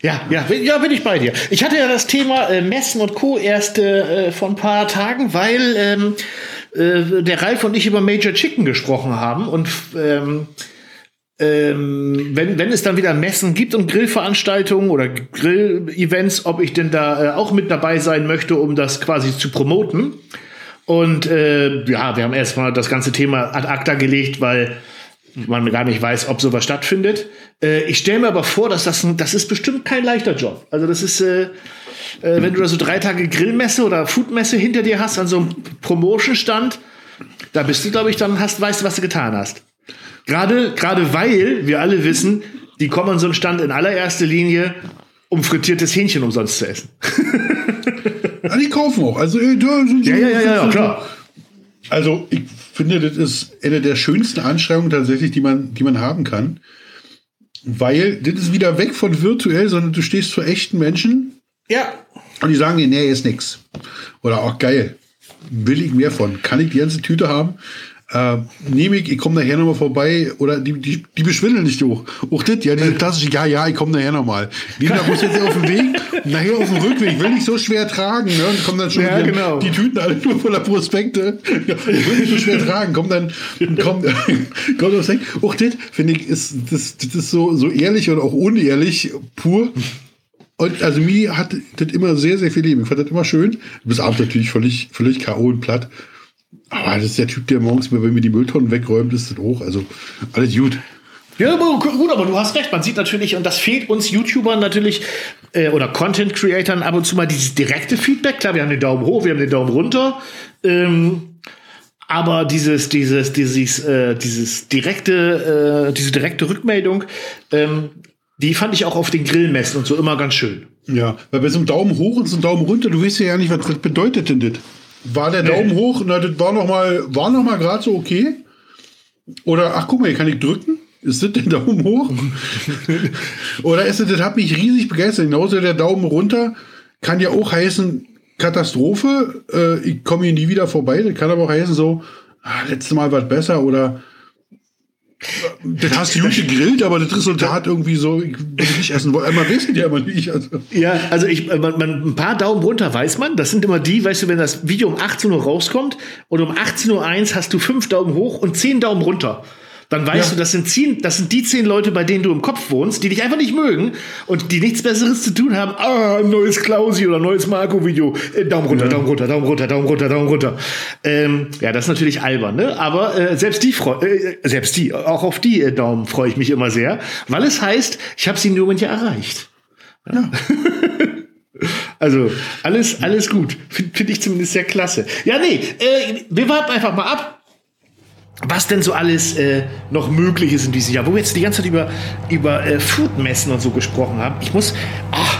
Ja, ja, ja, bin ich bei dir. Ich hatte ja das Thema äh, Messen und Co. erst äh, vor ein paar Tagen, weil ähm, äh, der Ralf und ich über Major Chicken gesprochen haben und ähm, ähm, wenn, wenn es dann wieder Messen gibt und Grillveranstaltungen oder Grill-Events, ob ich denn da äh, auch mit dabei sein möchte, um das quasi zu promoten. Und äh, ja, wir haben erstmal das ganze Thema ad acta gelegt, weil man gar nicht weiß, ob sowas stattfindet. Äh, ich stelle mir aber vor, dass das, ein, das ist bestimmt kein leichter Job. Also das ist, äh, äh, wenn du da so drei Tage Grillmesse oder Foodmesse hinter dir hast, an so einem Promotion-Stand, da bist du, glaube ich, dann hast, weißt du, was du getan hast. Gerade, gerade weil wir alle wissen, die kommen an so einen Stand in allererster Linie, um frittiertes Hähnchen umsonst zu essen. [laughs] Ja, die kaufen auch. Also, äh, da sind Ja, ja, ja, ja, klar. Also, ich finde, das ist eine der schönsten Anschreibungen tatsächlich, die man, die man haben kann. Weil das ist wieder weg von virtuell, sondern du stehst vor echten Menschen Ja, und die sagen dir, nee, ist nix. Oder auch geil. Will ich mehr von? Kann ich die ganze Tüte haben? Äh, nehme ich, ich komme nachher nochmal vorbei. Oder die, die, die beschwindeln nicht hoch. Auch das, ja, diese klassische, ja, ja, ich komme nachher nochmal. Die da muss jetzt auf dem Weg, nachher auf dem Rückweg, will nicht so schwer tragen. Ne? Und kommen dann schon Ja, die, genau. die Tüten alle nur voller Prospekte. Ja, ich will nicht so schwer tragen. Kommt dann, kommt, [laughs] kommt aufs Heck. Auch das, finde ich, ist, das, das ist so, so ehrlich und auch unehrlich pur. Und also mir hat das immer sehr, sehr viel Leben. Ich fand das immer schön. Bis abends natürlich völlig, völlig K.O. und platt. Aber das ist der Typ, der morgens, wenn mir die Mülltonnen wegräumt, ist das hoch. Also alles gut. Ja, aber gut, aber du hast recht. Man sieht natürlich, und das fehlt uns YouTubern natürlich äh, oder Content Creatern ab und zu mal dieses direkte Feedback. Klar, wir haben den Daumen hoch, wir haben den Daumen runter. Ähm, aber dieses, dieses, dieses, äh, dieses direkte, äh, diese direkte Rückmeldung, ähm, die fand ich auch auf den Grillmessen und so immer ganz schön. Ja, weil bei so einem Daumen hoch und so einem Daumen runter, du weißt ja nicht, was das bedeutet denn das? War der Daumen nee. hoch, na, das war noch mal, war noch mal gerade so okay? Oder, ach guck mal, hier kann ich drücken? Ist das der [laughs] Daumen hoch? [laughs] Oder ist das, das hat mich riesig begeistert. Genauso der Daumen runter kann ja auch heißen Katastrophe. Äh, ich komme hier nie wieder vorbei. Das kann aber auch heißen so, ah, letztes Mal war es besser oder das hast du gut gegrillt, aber das Resultat irgendwie so, ich will nicht essen wollen. Man weiß ja immer nicht. Also. Ja, also ich, man, man, ein paar Daumen runter weiß man. Das sind immer die, weißt du, wenn das Video um 18 Uhr rauskommt und um 18.01 Uhr hast du fünf Daumen hoch und zehn Daumen runter dann weißt ja. du, das sind, zehn, das sind die zehn Leute, bei denen du im Kopf wohnst, die dich einfach nicht mögen und die nichts Besseres zu tun haben. Ah, neues Klausi oder neues Marco-Video. Äh, Daumen runter, ja. Daumen runter, Daumen runter, Daumen runter, Daumen runter. Ähm, ja, das ist natürlich albern, ne? Aber äh, selbst die, äh, selbst die, auch auf die äh, Daumen freue ich mich immer sehr, weil es heißt, ich habe sie Moment ja erreicht. Ja. [laughs] Also alles, alles gut. Finde find ich zumindest sehr klasse. Ja, nee, äh, wir warten einfach mal ab was denn so alles äh, noch möglich ist in diesem Jahr. Wo wir jetzt die ganze Zeit über, über äh, Foodmessen und so gesprochen haben. Ich muss, ach,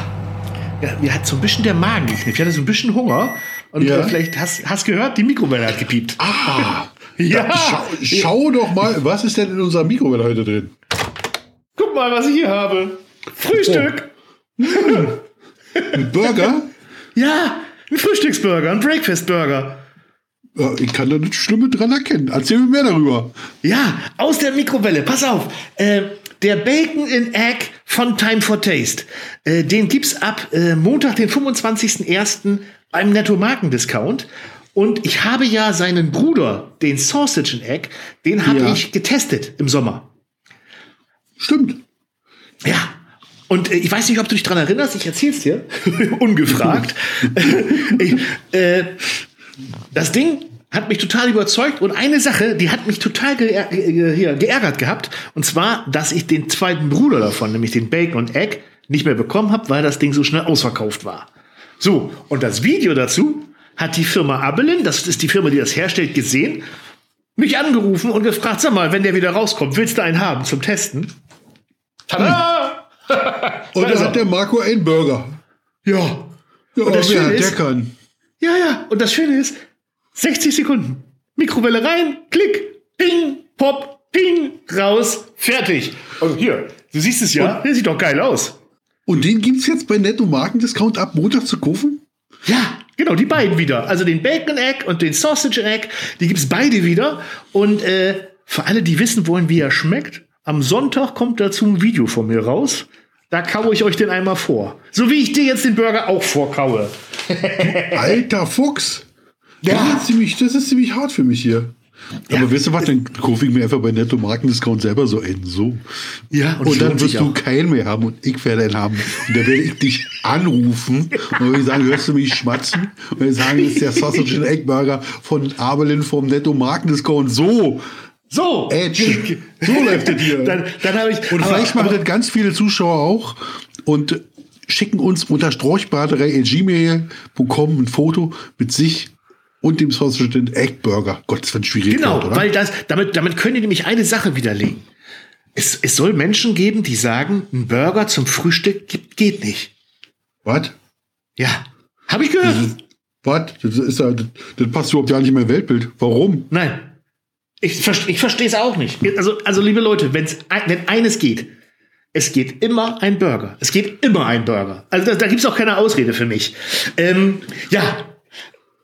ja, mir hat so ein bisschen der Magen geknickt. Ich hatte so ein bisschen Hunger. Und ja. äh, vielleicht hast hast gehört, die Mikrowelle hat gepiept. Ah, [laughs] ja. Schau, schau doch mal, was ist denn in unserer Mikrowelle heute drin? Guck mal, was ich hier habe. Frühstück. Oh. Ein Burger? [laughs] ja, ein Frühstücksburger, ein Breakfastburger. Ich kann da nichts Schlimmes dran erkennen. Erzähl mir mehr darüber. Ja, aus der Mikrowelle. Pass auf. Äh, der Bacon in Egg von Time for Taste. Äh, den gibt's ab äh, Montag, den 25.01. beim Netto Markendiscount. Und ich habe ja seinen Bruder, den Sausage in Egg, den habe ja. ich getestet im Sommer. Stimmt. Ja, und äh, ich weiß nicht, ob du dich dran erinnerst, ich erzähl's dir, [laughs] ungefragt. [laughs] [laughs] ich, äh, das Ding hat mich total überzeugt und eine Sache, die hat mich total geär ge geärgert gehabt, und zwar, dass ich den zweiten Bruder davon, nämlich den Bacon und Egg, nicht mehr bekommen habe, weil das Ding so schnell ausverkauft war. So, und das Video dazu hat die Firma Abelin, das ist die Firma, die das herstellt, gesehen, mich angerufen und gefragt, sag mal, wenn der wieder rauskommt, willst du einen haben zum Testen? Tada! [laughs] und da hat der Marco einen Burger. Ja. Ja, und das wer, der kann. Ja, ja. Und das Schöne ist, 60 Sekunden. Mikrowelle rein, klick, ping, pop, ping, raus, fertig. Und hier, du siehst es ja, der sieht doch geil aus. Und den gibt's jetzt bei Netto Markendiscount ab Montag zu kaufen? Ja, genau, die beiden wieder. Also den Bacon Egg und den Sausage Egg, die gibt's beide wieder. Und äh, für alle, die wissen wollen, wie er schmeckt, am Sonntag kommt dazu ein Video von mir raus. Da kaue ich euch den einmal vor. So wie ich dir jetzt den Burger auch vorkaue. [laughs] Alter Fuchs. Ja. Das ist, ziemlich, das ist ziemlich hart für mich hier. Ja. Aber weißt du was, dann kaufe ich mir einfach bei Netto Markendiscount selber so einen. So. Ja, und, und dann wirst du keinen mehr haben und ich werde einen haben. Und dann werde ich dich anrufen und ich sagen, hörst du mich schmatzen? Und wir sagen, das ist der [laughs] Sausage and Egg Burger von Abelin vom Netto Markendiscount. So. So, Edge. So läuft es [laughs] hier. dann, dann habe ich. Und vielleicht machen das ganz viele Zuschauer auch und schicken uns unter storchbraterei.gmail.com ein Foto mit sich und dem Sausage Egg Burger. Gott, das wird schwierig. Genau, Wort, weil das, damit, damit können die nämlich eine Sache widerlegen. Es, es soll Menschen geben, die sagen, ein Burger zum Frühstück gibt, geht nicht. Was? Ja. Habe ich gehört. Was? Das, ist ja, das, das passt überhaupt gar nicht in mein Weltbild. Warum? Nein. Ich, ich verstehe es auch nicht. Also, also liebe Leute, wenn's, wenn eines geht, es geht immer ein Burger. Es geht immer ein Burger. Also da, da gibt es auch keine Ausrede für mich. Ähm, ja,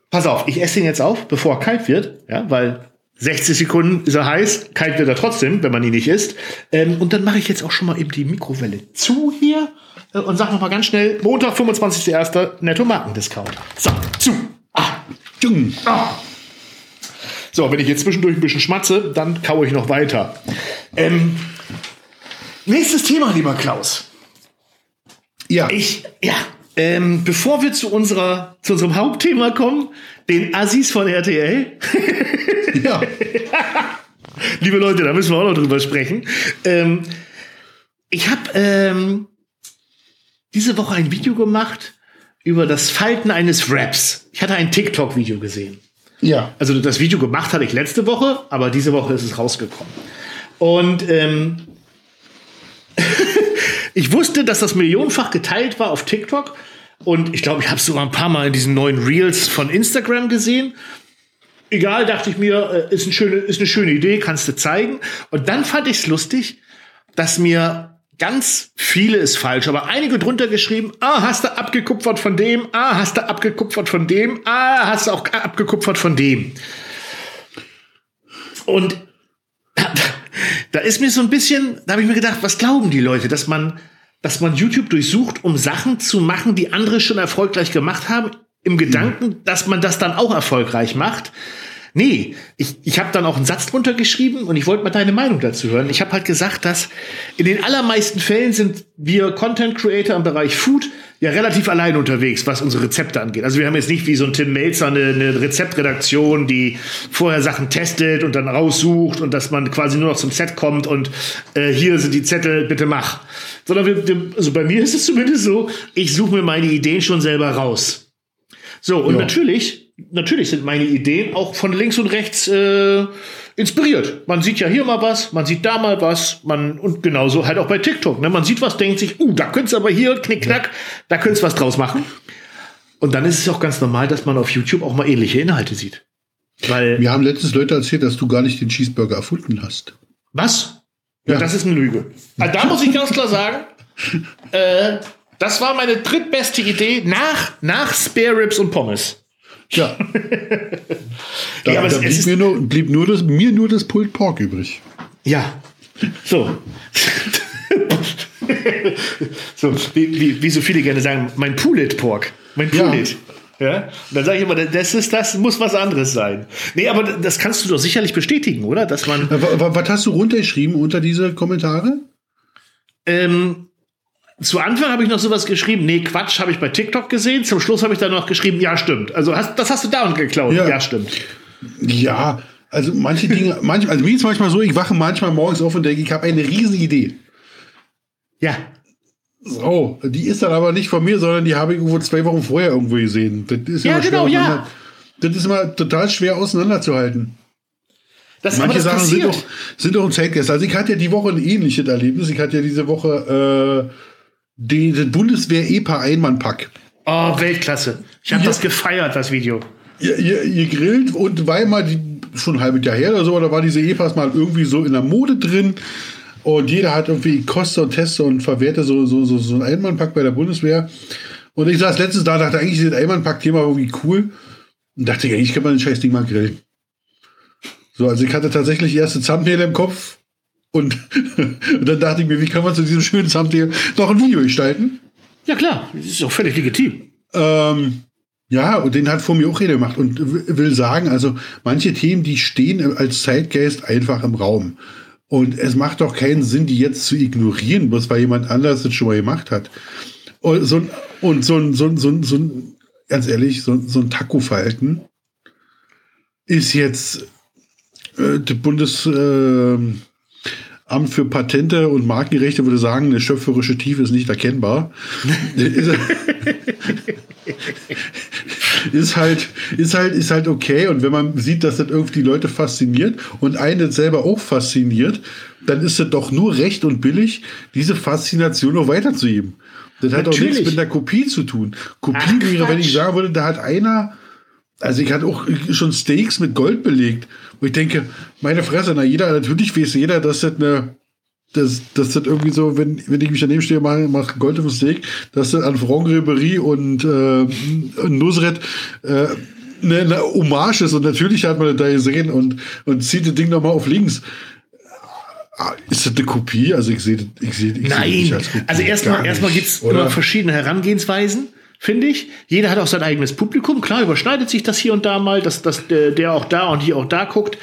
pass auf, ich esse ihn jetzt auf, bevor er kalt wird, ja, weil 60 Sekunden ist er heiß, kalt wird er trotzdem, wenn man ihn nicht isst. Ähm, und dann mache ich jetzt auch schon mal eben die Mikrowelle zu hier äh, und sag noch mal ganz schnell, Montag, 25.01. Netto Markendiscount. So, zu. Ah. ah. So, wenn ich jetzt zwischendurch ein bisschen schmatze, dann kaue ich noch weiter. Ähm, nächstes Thema, lieber Klaus. Ja. Ich, ja, ähm, bevor wir zu unserer, zu unserem Hauptthema kommen, den Assis von RTL. [laughs] ja. [laughs] Liebe Leute, da müssen wir auch noch drüber sprechen. Ähm, ich habe ähm, diese Woche ein Video gemacht über das Falten eines Raps. Ich hatte ein TikTok-Video gesehen. Ja. Also das Video gemacht hatte ich letzte Woche, aber diese Woche ist es rausgekommen. Und ähm, [laughs] ich wusste, dass das millionenfach geteilt war auf TikTok. Und ich glaube, ich habe es sogar ein paar Mal in diesen neuen Reels von Instagram gesehen. Egal, dachte ich mir, äh, ist, eine schöne, ist eine schöne Idee, kannst du zeigen. Und dann fand ich es lustig, dass mir ganz viele ist falsch, aber einige drunter geschrieben, ah, hast du abgekupfert von dem, ah, hast du abgekupfert von dem, ah, hast du auch abgekupfert von dem. Und [laughs] da ist mir so ein bisschen, da habe ich mir gedacht, was glauben die Leute, dass man, dass man YouTube durchsucht, um Sachen zu machen, die andere schon erfolgreich gemacht haben, im Gedanken, dass man das dann auch erfolgreich macht. Nee, ich, ich habe dann auch einen Satz drunter geschrieben und ich wollte mal deine Meinung dazu hören. Ich habe halt gesagt, dass in den allermeisten Fällen sind wir Content Creator im Bereich Food ja relativ allein unterwegs, was unsere Rezepte angeht. Also wir haben jetzt nicht wie so ein Tim Melzer eine, eine Rezeptredaktion, die vorher Sachen testet und dann raussucht und dass man quasi nur noch zum Set kommt und äh, hier sind die Zettel, bitte mach. Sondern wir, also bei mir ist es zumindest so, ich suche mir meine Ideen schon selber raus. So, und ja. natürlich natürlich sind meine Ideen auch von links und rechts äh, inspiriert. Man sieht ja hier mal was, man sieht da mal was, man und genauso halt auch bei TikTok. Ne? Man sieht was, denkt sich, uh, da könnt's aber hier knickknack, ja. da könnt's was draus machen. Und dann ist es auch ganz normal, dass man auf YouTube auch mal ähnliche Inhalte sieht. Weil Wir haben letztens Leute erzählt, dass du gar nicht den Cheeseburger erfunden hast. Was? Ja, ja das ist eine Lüge. Also da muss ich ganz klar sagen, äh, das war meine drittbeste Idee nach, nach Spare Ribs und Pommes. Ja. [laughs] da, ja, da blieb, mir nur, blieb nur das, mir nur das Pulled Pork übrig. Ja. So. [laughs] so, wie, wie, wie, so viele gerne sagen, mein Pulled Pork. Mein Pulled. Ja. ja. Und dann sage ich immer, das ist das muss was anderes sein. Nee, aber das kannst du doch sicherlich bestätigen, oder? Dass man. Was hast du runtergeschrieben unter diese Kommentare? Ähm, zu Anfang habe ich noch sowas geschrieben, nee, Quatsch, habe ich bei TikTok gesehen. Zum Schluss habe ich dann noch geschrieben, ja, stimmt. Also hast, das hast du da und geklaut. Ja. ja, stimmt. Ja, also manche Dinge, manchmal, also mir ist manchmal so, ich wache manchmal morgens auf und denke, ich habe eine riesen Idee. Ja. So, die ist dann aber nicht von mir, sondern die habe ich irgendwo zwei Wochen vorher irgendwo gesehen. Das ist ja, genau, ja. Das ist immer total schwer auseinanderzuhalten. Das, Manche Sachen sind doch, sind doch ein Zeitgeist. Also ich hatte ja die Woche ein ähnliches Erlebnis. Ich hatte ja diese Woche äh, den Bundeswehr-EPA-Einmannpack. Oh, Weltklasse. Ich habe ja. das gefeiert, das Video. Ihr, ihr, ihr, grillt und weil mal die, schon ein halbes Jahr her oder so, da war diese EPAs mal irgendwie so in der Mode drin. Und jeder hat irgendwie Koste und Teste und verwehrte so, so, so, so ein Einmannpack bei der Bundeswehr. Und ich saß letztens da, dachte eigentlich, dieses Einmannpack-Thema irgendwie cool. Und dachte, eigentlich kann man das scheiß Ding mal grillen. So, also ich hatte tatsächlich erste Thumbnail im Kopf und, [laughs] und, dann dachte ich mir, wie kann man zu diesem schönen Thumbnail noch ein Video gestalten? Ja, klar, das ist auch völlig legitim. Ähm, ja, und den hat vor mir auch jeder gemacht und will sagen, also manche Themen, die stehen als Zeitgeist einfach im Raum. Und es macht doch keinen Sinn, die jetzt zu ignorieren, bloß weil jemand anders das schon mal gemacht hat. Und so, und so, ein, so, so, so, ganz ehrlich, so, so ein Taco-Verhalten ist jetzt äh, die Bundes, äh, Amt für Patente und Markenrechte würde sagen, eine schöpferische Tiefe ist nicht erkennbar. ist halt, ist halt, ist halt okay. Und wenn man sieht, dass das irgendwie die Leute fasziniert und einen selber auch fasziniert, dann ist es doch nur recht und billig, diese Faszination noch weiterzugeben. Das hat auch nichts mit der Kopie zu tun. Kopie Ach, wäre, wenn ich sagen würde, da hat einer, also ich hatte auch schon Steaks mit Gold belegt. Wo ich denke, meine Fresse, na jeder, natürlich weiß jeder, dass das eine, dass, dass das irgendwie so, wenn, wenn ich mich daneben stehe, mache, mache Gold auf Steak, dass das an Franck Ribéry und äh, Nusret äh, eine, eine Hommage ist. Und natürlich hat man das da gesehen und, und zieht das Ding nochmal auf links. Ist das eine Kopie? Also ich sehe ich sehe ich Nein, sehe als Kopie also erstmal erstmal gibt es immer verschiedene Herangehensweisen finde ich. Jeder hat auch sein eigenes Publikum. Klar, überschneidet sich das hier und da mal, dass, dass der, der auch da und hier auch da guckt.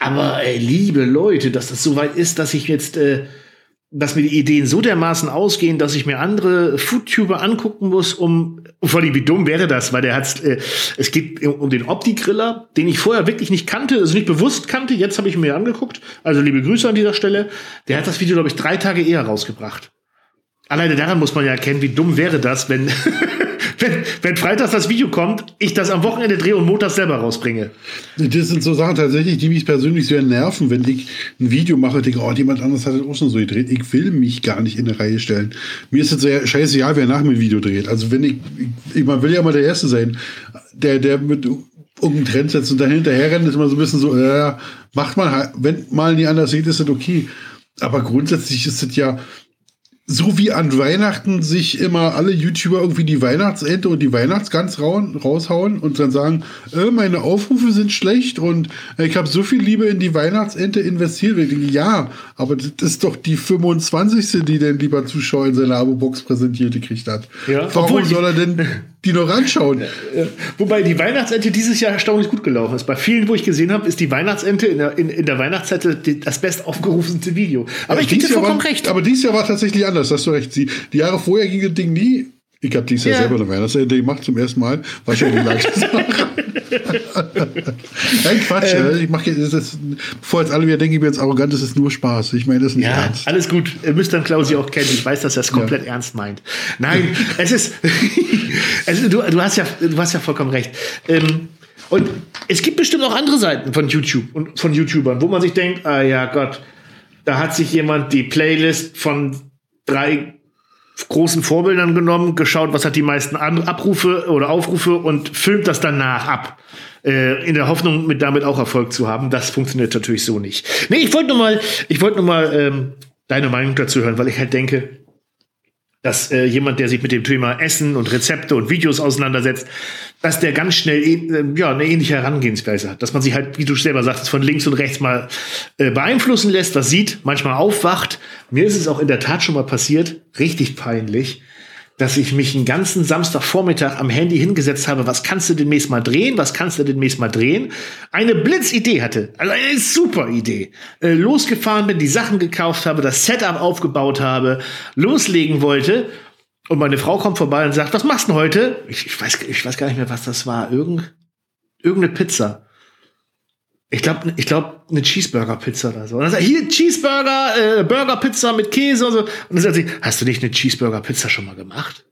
Aber ey, liebe Leute, dass das so weit ist, dass ich jetzt äh, dass mir die Ideen so dermaßen ausgehen, dass ich mir andere Foodtuber angucken muss, um vor allem wie dumm wäre das, weil der hat äh, es geht um den Opti-Griller, den ich vorher wirklich nicht kannte, also nicht bewusst kannte, jetzt habe ich mir angeguckt. Also liebe Grüße an dieser Stelle. Der hat das Video, glaube ich, drei Tage eher rausgebracht. Alleine daran muss man ja erkennen, wie dumm wäre das, wenn [laughs] wenn, wenn freitags das Video kommt, ich das am Wochenende drehe und montags selber rausbringe. Das sind so Sachen tatsächlich, die mich persönlich sehr nerven, wenn ich ein Video mache, denke, oh, jemand anderes hat das auch schon so gedreht. Ich will mich gar nicht in eine Reihe stellen. Mir ist es sehr scheißegal, wer nach mir ein Video dreht. Also wenn ich, ich man will ja mal der Erste sein, der, der mit irgendeinem Trend setzt und dann hinterher rennt, ist immer so ein bisschen so, äh, macht man halt, wenn mal nie anders sieht, ist das okay. Aber grundsätzlich ist es ja, so wie an Weihnachten sich immer alle YouTuber irgendwie die Weihnachtsente und die Weihnachtsgans raushauen und dann sagen, äh, meine Aufrufe sind schlecht und äh, ich habe so viel Liebe in die Weihnachtsente investiert. Ich denke, ja, aber das ist doch die 25. die denn lieber Zuschauer in seiner Abo-Box präsentiert gekriegt hat. Ja, Warum soll er denn die noch anschauen? Wobei die Weihnachtsente dieses Jahr erstaunlich gut gelaufen ist. Bei vielen, wo ich gesehen habe, ist die Weihnachtsente in der, in, in der Weihnachtszeit das best aufgerufenste Video. Aber ja, ich gebe dir vollkommen war, recht. Aber dieses Jahr war tatsächlich anders, hast du recht. Die, die Jahre vorher ging das Ding nie. Ich habe dieses Jahr ja. selber eine Weihnachtsende gemacht zum ersten Mal. War schon die. [laughs] Nein, Quatsch. Ähm, ich mache das, das, bevor jetzt alle wieder denken, ich bin jetzt arrogant, das ist nur Spaß. Ich meine das ist nicht ja, ernst. Alles gut. Ihr müsst dann Klausi auch kennen. Ich weiß, dass er es komplett ja. ernst meint. Nein, [laughs] es ist. Also, du, du, hast ja, du hast ja vollkommen recht. Ähm, und es gibt bestimmt auch andere Seiten von YouTube und von YouTubern, wo man sich denkt, ah ja Gott, da hat sich jemand die Playlist von drei großen Vorbildern genommen, geschaut, was hat die meisten Abrufe oder Aufrufe und filmt das danach ab. Äh, in der Hoffnung, mit damit auch Erfolg zu haben. Das funktioniert natürlich so nicht. Nee, ich wollte nur mal, ich wollte nur mal ähm, deine Meinung dazu hören, weil ich halt denke, dass äh, jemand, der sich mit dem Thema Essen und Rezepte und Videos auseinandersetzt, dass der ganz schnell äh, ja, eine ähnliche Herangehensweise hat. Dass man sich halt, wie du selber sagst, von links und rechts mal äh, beeinflussen lässt, was sieht, manchmal aufwacht. Mir ist es auch in der Tat schon mal passiert, richtig peinlich, dass ich mich einen ganzen Samstagvormittag am Handy hingesetzt habe, was kannst du demnächst mal drehen, was kannst du demnächst mal drehen, eine Blitzidee hatte, also eine super Idee. Äh, losgefahren bin, die Sachen gekauft habe, das Setup aufgebaut habe, loslegen wollte und meine Frau kommt vorbei und sagt, was machst du denn heute? Ich, ich, weiß, ich weiß gar nicht mehr, was das war. Irgend, irgendeine Pizza. Ich glaube, ich glaub, eine Cheeseburger-Pizza oder so. Und dann sagt hier Cheeseburger, äh, Burger-Pizza mit Käse und so. Und dann sagt sie, hast du nicht eine Cheeseburger-Pizza schon mal gemacht?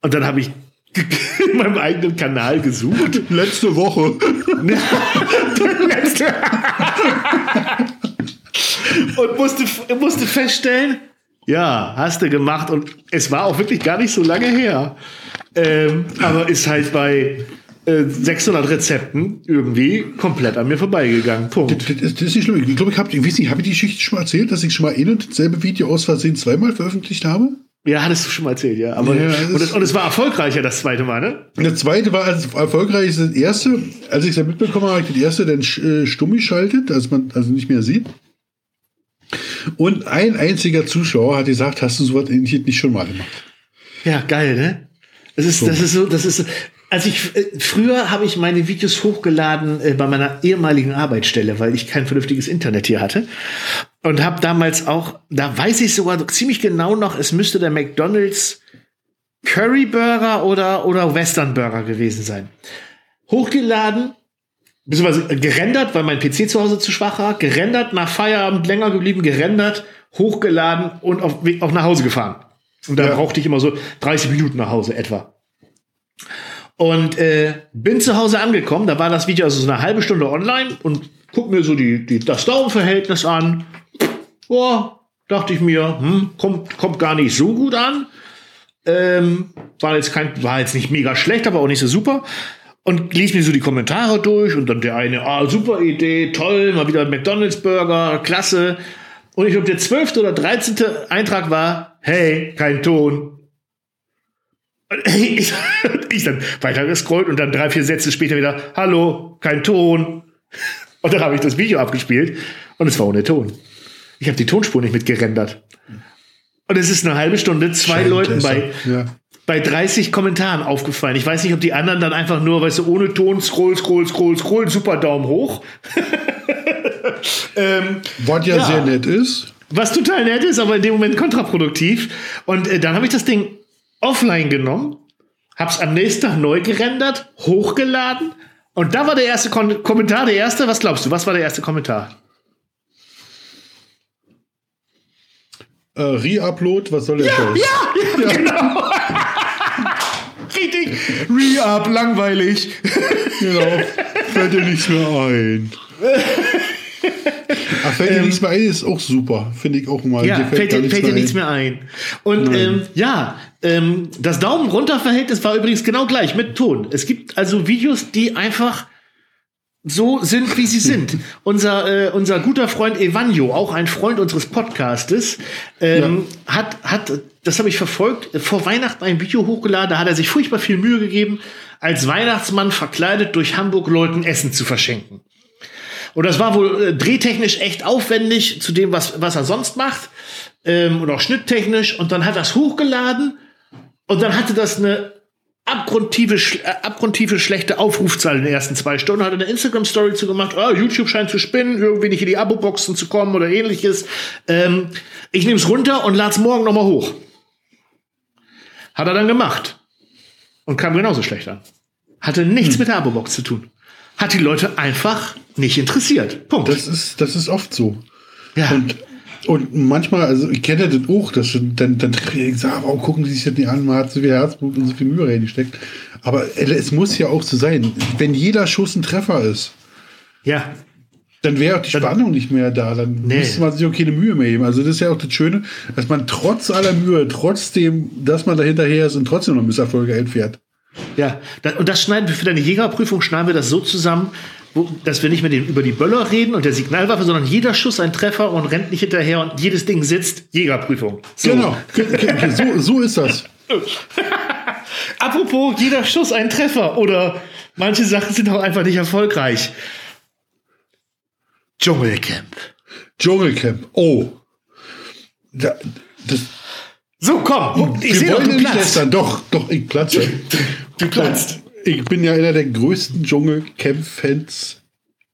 Und dann habe ich [laughs] in meinem eigenen Kanal gesucht. [laughs] Letzte Woche. Letzte. [laughs] und musste, musste feststellen, ja, hast du gemacht. Und es war auch wirklich gar nicht so lange her. Ähm, aber ist halt bei 600 äh, Rezepten irgendwie komplett an mir vorbeigegangen. Punkt. Das, das, das ist nicht schlimm. Ich glaube, ich habe ich, ich hab die Geschichte schon mal erzählt, dass ich schon mal ein und dasselbe Video aus Versehen zweimal veröffentlicht habe. Ja, hattest du schon mal erzählt, ja. Aber, ja, und, es, und, es, war erfolgreicher, das zweite Mal, ne? Das zweite war als erfolgreich das erste. Als ich es dann mitbekommen habe, habe ich das erste dann äh, stumm geschaltet, dass man also nicht mehr sieht. Und ein einziger Zuschauer hat gesagt, hast du sowas nicht schon mal gemacht? Ja, geil, ne? Das ist, so. das ist so, das ist, also ich äh, früher habe ich meine Videos hochgeladen äh, bei meiner ehemaligen Arbeitsstelle, weil ich kein vernünftiges Internet hier hatte und habe damals auch, da weiß ich sogar ziemlich genau noch, es müsste der McDonald's Curry Burger oder oder Western Burger gewesen sein. Hochgeladen, beziehungsweise gerendert, weil mein PC zu Hause zu schwach war, gerendert, nach Feierabend länger geblieben, gerendert, hochgeladen und auf, auf nach Hause gefahren. Und da ja. brauchte ich immer so 30 Minuten nach Hause etwa. Und äh, bin zu Hause angekommen, da war das Video also so eine halbe Stunde online und guck mir so die, die, das Daumenverhältnis an. Boah, dachte ich mir, hm, kommt, kommt gar nicht so gut an. Ähm, war jetzt kein, war jetzt nicht mega schlecht, aber auch nicht so super. Und lies mir so die Kommentare durch und dann der eine, ah, super Idee, toll, mal wieder ein McDonalds Burger, klasse. Und ich glaube, der zwölfte oder dreizehnte Eintrag war, hey, kein Ton, [laughs] ich, dann weiter gescrollt und dann drei, vier Sätze später wieder, hallo, kein Ton. [laughs] Und dann habe ich das Video abgespielt und es war ohne Ton. Ich habe die Tonspur nicht mitgerendert. Und es ist eine halbe Stunde zwei Leuten bei, ja. bei 30 Kommentaren aufgefallen. Ich weiß nicht, ob die anderen dann einfach nur, weißt du, ohne Ton scroll, scroll, scroll, scroll, super Daumen hoch. [laughs] ähm, Was ja, ja, sehr nett ist. Was total nett ist, aber in dem Moment kontraproduktiv. Und äh, dann habe ich das Ding offline genommen, hab's am nächsten Tag neu gerendert, hochgeladen. Und da war der erste Kon Kommentar, der erste. Was glaubst du, was war der erste Kommentar? Äh, Re-Upload, was soll der Ja, Scheiß? ja, ja, genau. [laughs] Richtig. Re-up, langweilig. Genau. Fällt dir nichts mehr ein. Ach, [laughs] fällt dir nichts mehr ein, ist auch super. Finde ich auch mal. Ja, fällt, gar dir, fällt dir nichts mehr ein. Und ähm, ja, ähm, das Daumen runter Verhältnis war übrigens genau gleich mit Ton. Es gibt also Videos, die einfach so sind, wie sie sind. [laughs] unser, äh, unser guter Freund Evanjo, auch ein Freund unseres Podcastes, ähm, hat, hat, das habe ich verfolgt, vor Weihnachten ein Video hochgeladen, da hat er sich furchtbar viel Mühe gegeben, als Weihnachtsmann verkleidet durch Hamburg Leuten Essen zu verschenken. Und das war wohl äh, drehtechnisch echt aufwendig zu dem, was, was er sonst macht. Ähm, und auch schnitttechnisch. Und dann hat er es hochgeladen. Und dann hatte das eine abgrundtiefe, äh, abgrundtiefe schlechte Aufrufzahl in den ersten zwei Stunden. Hat eine Instagram-Story zu gemacht. Ah, YouTube scheint zu spinnen, irgendwie nicht in die Abo-Boxen zu kommen oder ähnliches. Ähm, ich nehme es runter und lade es morgen nochmal hoch. Hat er dann gemacht. Und kam genauso schlecht an. Hatte nichts mit der Abo-Box zu tun. Hat die Leute einfach nicht interessiert. Punkt. Das ist, das ist oft so. ja. Und, und manchmal, also ich kenne das auch, dass dann, dann ich sag, warum gucken die sich das nicht an? Man hat so viel Herzblut und so viel Mühe reingesteckt. Aber es muss ja auch so sein. Wenn jeder Schuss ein Treffer ist, ja. dann wäre auch die Spannung nicht mehr da. Dann Nee. müsste man sich auch keine Mühe mehr geben. Also das ist ja auch das Schöne, dass man trotz aller Mühe, trotzdem, dass man da hinterher ist und trotzdem noch Misserfolge einfährt. Ja, und das schneiden wir für deine Jägerprüfung, schneiden wir das so zusammen, wo, dass wir nicht mehr den, über die Böller reden und der Signalwaffe, sondern jeder Schuss ein Treffer und rennt nicht hinterher und jedes Ding sitzt. Jägerprüfung. So. Genau, Ge- ge- so, so ist das. [laughs] Apropos, jeder Schuss ein Treffer oder manche Sachen sind auch einfach nicht erfolgreich. Dschungelcamp. Dschungelcamp. Oh. Da, das, So, komm, ich wir sehe doch, wollen du nicht lästern. Doch, doch, ich platze. Du platzt. Ich bin ja einer der größten Dschungelcamp-Fans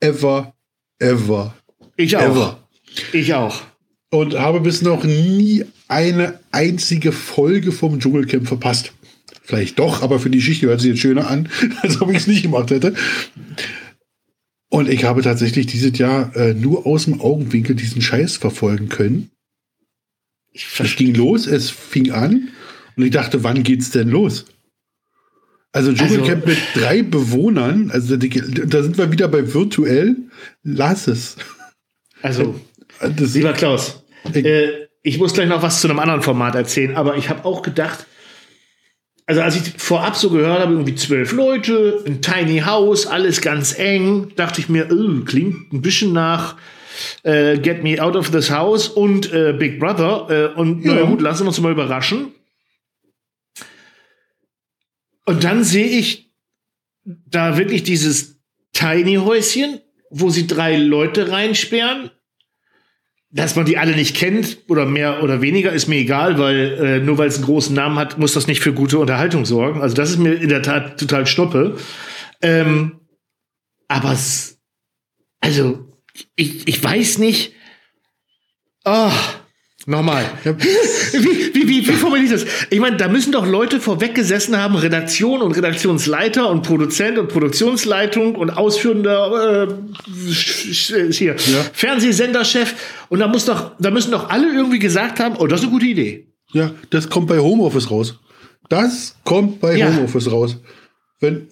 ever, ever, Ich auch. ever. Ich auch. Und habe bis noch nie eine einzige Folge vom Dschungelcamp verpasst. Vielleicht doch, aber für die Geschichte hört sich jetzt schöner an, [laughs] als ob ich es nicht gemacht hätte. Und ich habe tatsächlich dieses Jahr äh, nur aus dem Augenwinkel diesen Scheiß verfolgen können. Es ging los, es fing an und ich dachte, wann geht's denn los? Also Dschungelcamp mit drei Bewohnern, also die, da sind wir wieder bei virtuell. Lass es. Also, Das, lieber Klaus, Ich- äh, ich muss gleich noch was zu einem anderen Format erzählen, aber ich habe auch gedacht, also als ich vorab so gehört habe, irgendwie zwölf Leute, ein Tiny House, alles ganz eng, dachte ich mir, äh, klingt ein bisschen nach äh, Get Me Out of This House und äh, Big Brother. Äh, und na Ja. ja, gut, lassen wir uns mal überraschen. Und dann sehe ich da wirklich dieses Tiny Häuschen, wo sie drei Leute reinsperren. Dass man die alle nicht kennt oder mehr oder weniger, ist mir egal, weil äh, nur weil es einen großen Namen hat, muss das nicht für gute Unterhaltung sorgen. Also das ist mir in der Tat total schnuppe. Ähm, aber es, also ich, ich weiß nicht. Oh, nochmal. [laughs] Wie, wie, wie, wie formuliere ich das? Ich meine, da müssen doch Leute vorweg gesessen haben, Redaktion und Redaktionsleiter und Produzent und Produktionsleitung und ausführender äh, hier, Ja. Fernsehsenderchef. Und da muss doch, da müssen doch alle irgendwie gesagt haben, oh, das ist eine gute Idee. ja, das kommt bei Homeoffice raus. Das kommt bei Ja. Homeoffice raus. Wenn,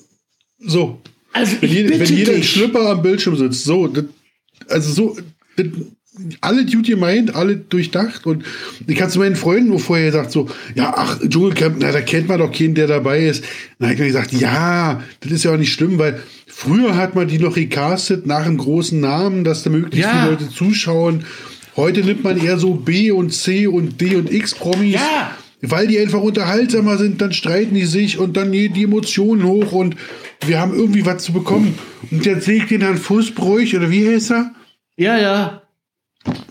so, Also wenn, jeder, wenn jeder dich. Schlüpper am Bildschirm sitzt, so, das, also so, das, alle gut gemeint, alle durchdacht und ich hatte zu meinen Freunden nur vorher gesagt so, ja, ach, Dschungelcamp, na, da kennt man doch keinen, der dabei ist. Dann habe ich gesagt, ja, das ist ja auch nicht schlimm, weil früher hat man die noch recastet nach einem großen Namen, dass da möglichst Ja. viele Leute zuschauen. Heute nimmt man eher so B und C und D und X Promis. Ja. Weil die einfach unterhaltsamer sind, dann streiten die sich und dann gehen die Emotionen hoch und wir haben irgendwie was zu bekommen. Und jetzt sehe ich den Herrn Fußbräuch, oder wie heißt er? Ja, ja.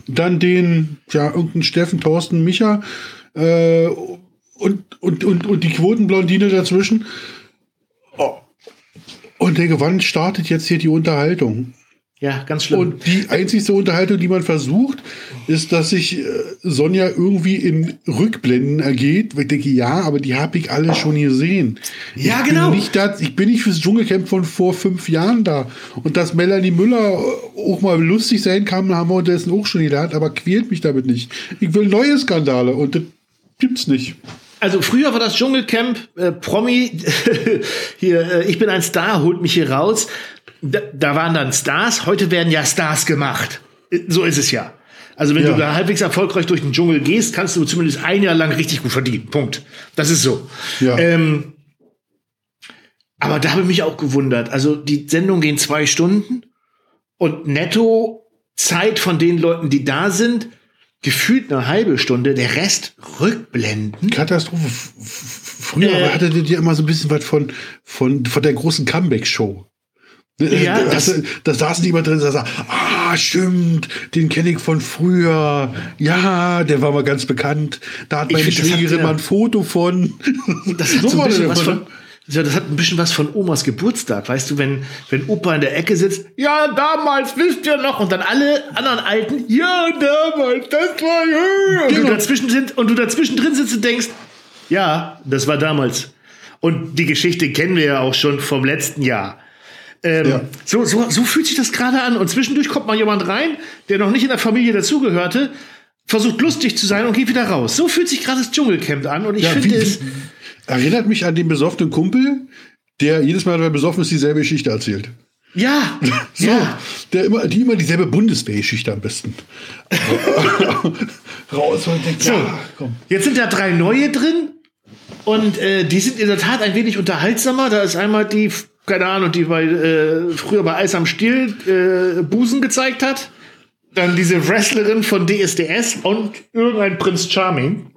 Dann den, ja, irgendeinen Steffen, Thorsten, Micha äh, und, und, und, und die Quotenblondine dazwischen. Oh. Und denke, wann startet jetzt hier die Unterhaltung? Ja, ganz schlimm. Und die einzigste Unterhaltung, die man versucht, ist, dass sich äh, Sonja irgendwie in Rückblenden ergeht. Weil ich denke, ja, aber die habe ich alle schon gesehen. Ja, ich genau. Bin nicht da, ich bin nicht fürs Dschungelcamp von vor fünf Jahren da. Und dass Melanie Müller auch mal lustig sein kann, haben wir unterdessen auch schon gelernt, aber quält mich damit nicht. Ich will neue Skandale und das gibt's nicht. Also früher war das Dschungelcamp äh, Promi [laughs] hier äh, ich bin ein Star holt mich hier raus. Da, da waren dann Stars, heute werden ja Stars gemacht. So ist es ja. Also wenn Ja. du da halbwegs erfolgreich durch den Dschungel gehst, kannst du zumindest ein Jahr lang richtig gut verdienen. Punkt. Das ist so. Ja. Ähm, aber da habe ich mich auch gewundert. Also die Sendungen gehen zwei Stunden und netto Zeit von den Leuten, die da sind, gefühlt eine halbe Stunde. Der Rest Rückblenden. Katastrophe. Früher Äh. hatte ja immer so ein bisschen was von, von, von der großen Comeback-Show. Ja, [laughs] da, das- da saßen die immer drin und sagten, ah, stimmt, den kenne ich von früher. Ja, der war mal ganz bekannt. Da hat meine find, das hat Schwägerin ja- mal ein Foto von. [laughs] Das hat so, ein war bisschen das was von, ja, das hat ein bisschen was von Omas Geburtstag, weißt du, wenn, wenn Opa in der Ecke sitzt, ja, damals wisst ihr noch, und dann alle anderen Alten, ja, damals, das war, ja, und, Genau. du dazwischen sind, und du dazwischen drin sitzt und denkst, ja, das war damals. Und die Geschichte kennen wir ja auch schon vom letzten Jahr. Ähm, Ja. so, so, so fühlt sich das gerade an. Und zwischendurch kommt mal jemand rein, der noch nicht in der Familie dazugehörte, versucht lustig zu sein und geht wieder raus. So fühlt sich gerade das Dschungelcamp an. Und ich Ja, finde wie- es. Erinnert mich an den besoffenen Kumpel, der jedes Mal, wenn er besoffen ist, dieselbe Geschichte erzählt. Ja, [laughs] So, ja. der immer, die immer dieselbe Bundeswehrgeschichte am besten. [laughs] Raus und denkt, ja, komm. Jetzt sind da drei neue drin und äh, die sind in der Tat ein wenig unterhaltsamer. Da ist einmal die, keine Ahnung, die bei, äh, früher bei Eis am Stiel äh, Busen gezeigt hat. Dann diese Wrestlerin von DSDS und irgendein Prinz Charming.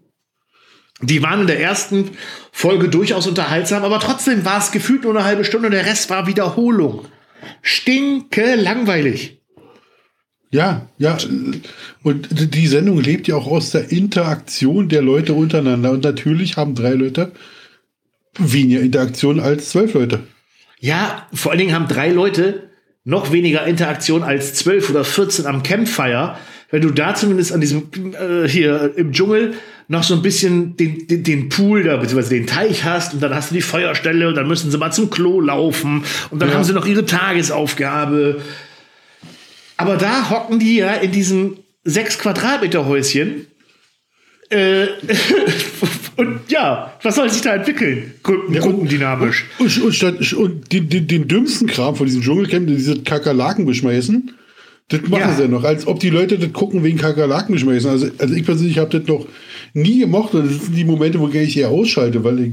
Die waren in der ersten Folge durchaus unterhaltsam, aber trotzdem war es gefühlt nur eine halbe Stunde und der Rest war Wiederholung. Stinke langweilig. Ja, ja. Und die Sendung lebt ja auch aus der Interaktion der Leute untereinander. Und natürlich haben drei Leute weniger Interaktion als zwölf Leute. Ja, vor allen Dingen haben drei Leute noch weniger Interaktion als zwölf oder 14 am Campfire. Wenn du da zumindest an diesem, äh, hier im Dschungel noch so ein bisschen den, den, den Pool da, beziehungsweise den Teich hast und dann hast du die Feuerstelle und dann müssen sie mal zum Klo laufen und dann Ja. haben sie noch ihre Tagesaufgabe. Aber da hocken die ja in diesem sechs Quadratmeter Häuschen. Äh, [laughs] und ja, was soll sich da entwickeln? Gruppen, gruppendynamisch. Und, und, statt, und den, den, den dümmsten Kram von diesem Dschungelcamp, diese Kakerlaken beschmeißen, das machen Ja. sie ja noch, als ob die Leute das gucken wegen Kakerlaken schmeißen. Also, also ich persönlich habe das noch nie gemocht und das sind die Momente, wo ich eher ausschalte, weil ich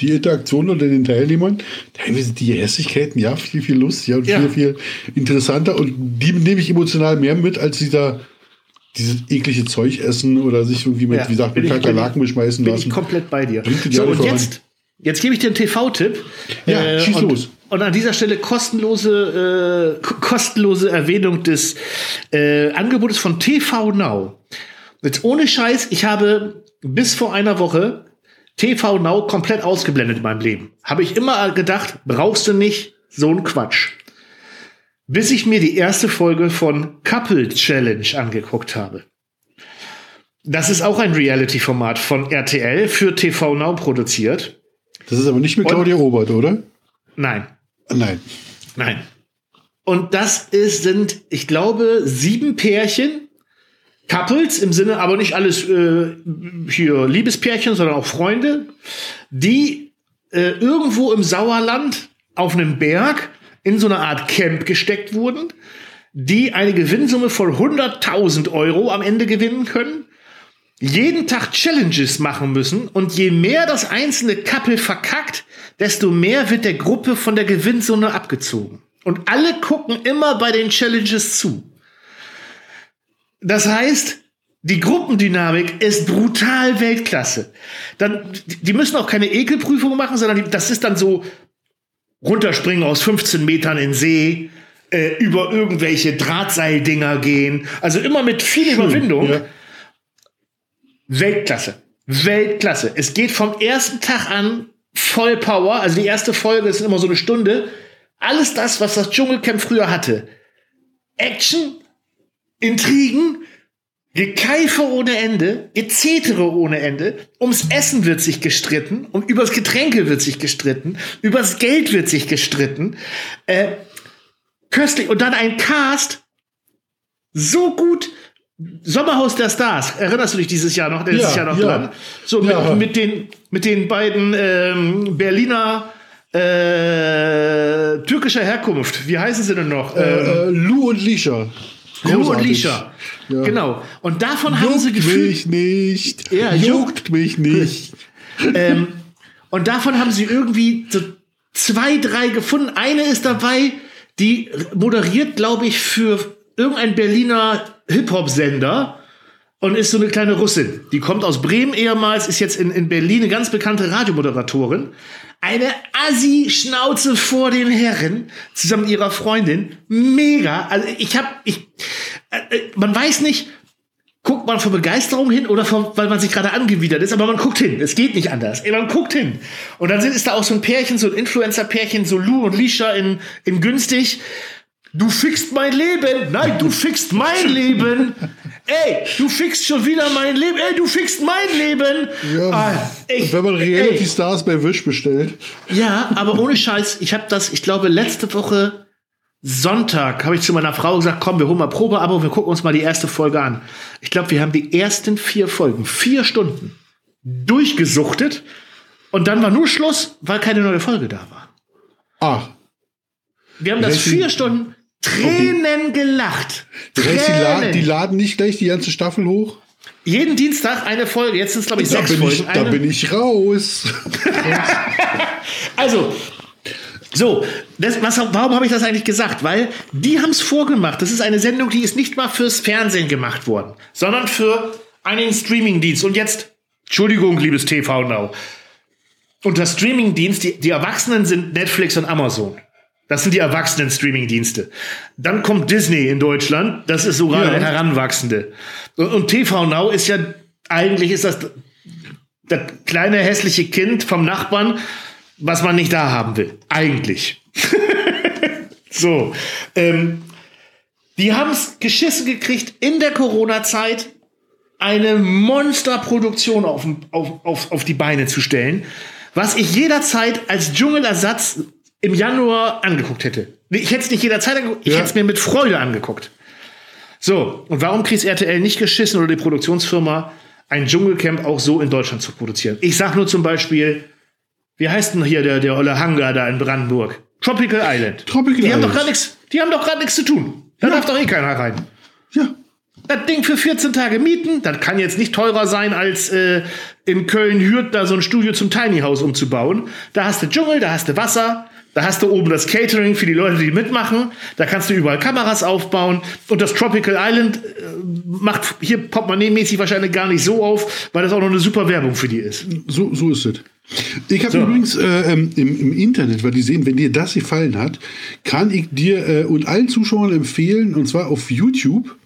die Interaktion unter den Teilnehmern, teilweise sind die Hässlichkeiten, ja, viel, viel lustiger und Ja. viel, viel interessanter und die nehme ich emotional mehr mit, als dieser dieses eklige Zeug essen oder sich irgendwie mit, Ja, wie gesagt, bin mit ich- Kakerlaken bin beschmeißen Bin lassen. ich komplett bei dir. So, und jetzt, jetzt gebe ich dir einen TV-Tipp. Ja, schieß und, los. Und an dieser Stelle kostenlose, äh, ko- kostenlose Erwähnung des äh, Angebotes von TV Now. Jetzt ohne Scheiß, ich habe bis vor einer Woche TV Now komplett ausgeblendet in meinem Leben. Habe ich immer gedacht, brauchst du nicht so ein Quatsch. Bis ich mir die erste Folge von Couple Challenge angeguckt habe. Das ist auch ein Reality-Format von RTL für TV Now produziert. Das ist aber nicht mit Und- Claudia Robert, oder? Nein, Nein. nein. Und das ist, sind, ich glaube, sieben Pärchen, Couples im Sinne, aber nicht alles äh, hier Liebespärchen, sondern auch Freunde, die äh, irgendwo im Sauerland auf einem Berg in so eine Art Camp gesteckt wurden, die eine Gewinnsumme von 100.000 Euro am Ende gewinnen können, jeden Tag Challenges machen müssen und je mehr das einzelne Couple verkackt, desto mehr wird der Gruppe von der Gewinnsumme abgezogen. Und alle gucken immer bei den Challenges zu. Das heißt, die Gruppendynamik ist brutal Weltklasse. Dann, die- müssen auch keine Ekelprüfung machen, sondern das ist dann so runterspringen aus 15 Metern in See, äh, über irgendwelche Drahtseildinger gehen. Also immer mit viel Überwindung. Ja. Weltklasse. Weltklasse. Es geht vom ersten Tag an voll Power. Also die erste Folge ist immer so eine Stunde. Alles das, was das Dschungelcamp früher hatte. Action, Intrigen, Gekeife ohne Ende, Gezetere ohne Ende. Ums Essen wird sich gestritten, um übers Getränke wird sich gestritten, übers Geld wird sich gestritten. Äh, köstlich. Und dann ein Cast so gut. Sommerhaus der Stars, erinnerst du dich dieses Jahr noch? Dieses Ja, Jahr noch ja. dran? So mit, Ja. mit den mit den beiden ähm, Berliner äh, türkischer Herkunft. Wie heißen sie denn noch? ähm, Äh, Lou und Lisha. Lou und Großartig. Lisha. Ja. Genau. Und davon haben sie Juckt gefühlt. mich nicht. Ja, juckt mich nicht. [laughs] ähm, und davon haben sie irgendwie so zwei, drei gefunden. Eine ist dabei, die moderiert, glaube ich, für irgendein Berliner Hip-Hop-Sender und ist so eine kleine Russin. Die kommt aus Bremen ehemals, ist jetzt in, in Berlin eine ganz bekannte Radiomoderatorin. Eine Assi-Schnauze vor den Herren, zusammen mit ihrer Freundin. Mega. Also ich hab, ich, man weiß nicht, guckt man vor Begeisterung hin oder vor, weil man sich gerade angewidert ist, aber man guckt hin. Es geht nicht anders. Ey, Man guckt hin. Und dann sind, ist da auch so ein Pärchen, so ein Influencer-Pärchen, so Lou und Lisha in, in günstig. Du fixt mein Leben. Nein, du fixt mein Leben. Ey, du fixt schon wieder mein Leben. Ey, du fixt mein Leben. Ja, Ah, ey, wenn man Reality ey. Stars bei Wish bestellt. Ja, aber ohne Scheiß, ich habe das, ich glaube, letzte Woche Sonntag habe ich zu meiner Frau gesagt, komm, wir holen mal Probeabo, wir gucken uns mal die erste Folge an. Ich glaube, wir haben die ersten vier Folgen, vier Stunden durchgesuchtet und dann war nur Schluss, weil keine neue Folge da war. Ach, Wir haben das vier Stunden Tränen gelacht. das heißt, die, la Tränen. die laden nicht gleich die ganze Staffel hoch? Jeden Dienstag eine Folge, jetzt sind es glaube ich Da sechs Folgen. ich, da eine. bin ich raus. [laughs] Also, so, das, was, warum habe ich das eigentlich gesagt? Weil die haben es vorgemacht. Das ist eine Sendung, die ist nicht mal fürs Fernsehen gemacht worden, sondern für einen Streamingdienst. Und jetzt, Entschuldigung, liebes TV Now. Unter Streamingdienst, die, die Erwachsenen sind Netflix und Amazon. Das sind die erwachsenen Streamingdienste. Dann kommt Disney in Deutschland. Das ist sogar Ja. der Heranwachsende. Und, und TV Now ist ja, eigentlich ist das das kleine hässliche Kind vom Nachbarn, was man nicht da haben will. Eigentlich. [laughs] so. Ähm, die haben es geschissen gekriegt, in der Corona-Zeit eine Monsterproduktion auf, auf, auf, auf die Beine zu stellen, was ich jederzeit als Dschungelersatz im Januar angeguckt hätte. Ich hätte es nicht jederzeit angeguckt, ich Ja. hätte es mir mit Freude angeguckt. So, und warum kriegt RTL nicht geschissen oder die Produktionsfirma, ein Dschungelcamp auch so in Deutschland zu produzieren? Ich sag nur zum Beispiel, wie heißt denn hier der, der olle Hangar da in Brandenburg? Tropical Island. Tropical die haben doch Island. gerade nichts, die haben doch gerade nichts zu tun. Da darf doch eh keiner rein. Ja. Das Ding für 14 Tage mieten, das kann jetzt nicht teurer sein, als äh, in Köln-Hürth da so ein Studio zum Tiny House umzubauen. Da hast du Dschungel, da hast du Wasser, da hast du oben das Catering für die Leute, die mitmachen. Da kannst du überall Kameras aufbauen. Und das Tropical Island äh, macht hier portemonnaie-mäßig wahrscheinlich gar nicht so auf, weil das auch noch eine super Werbung für die ist. So, so ist es. Ich habe So. übrigens äh, ähm, im, im Internet, weil die sehen, wenn dir das gefallen hat, kann ich dir äh, und allen Zuschauern empfehlen, und zwar auf YouTube,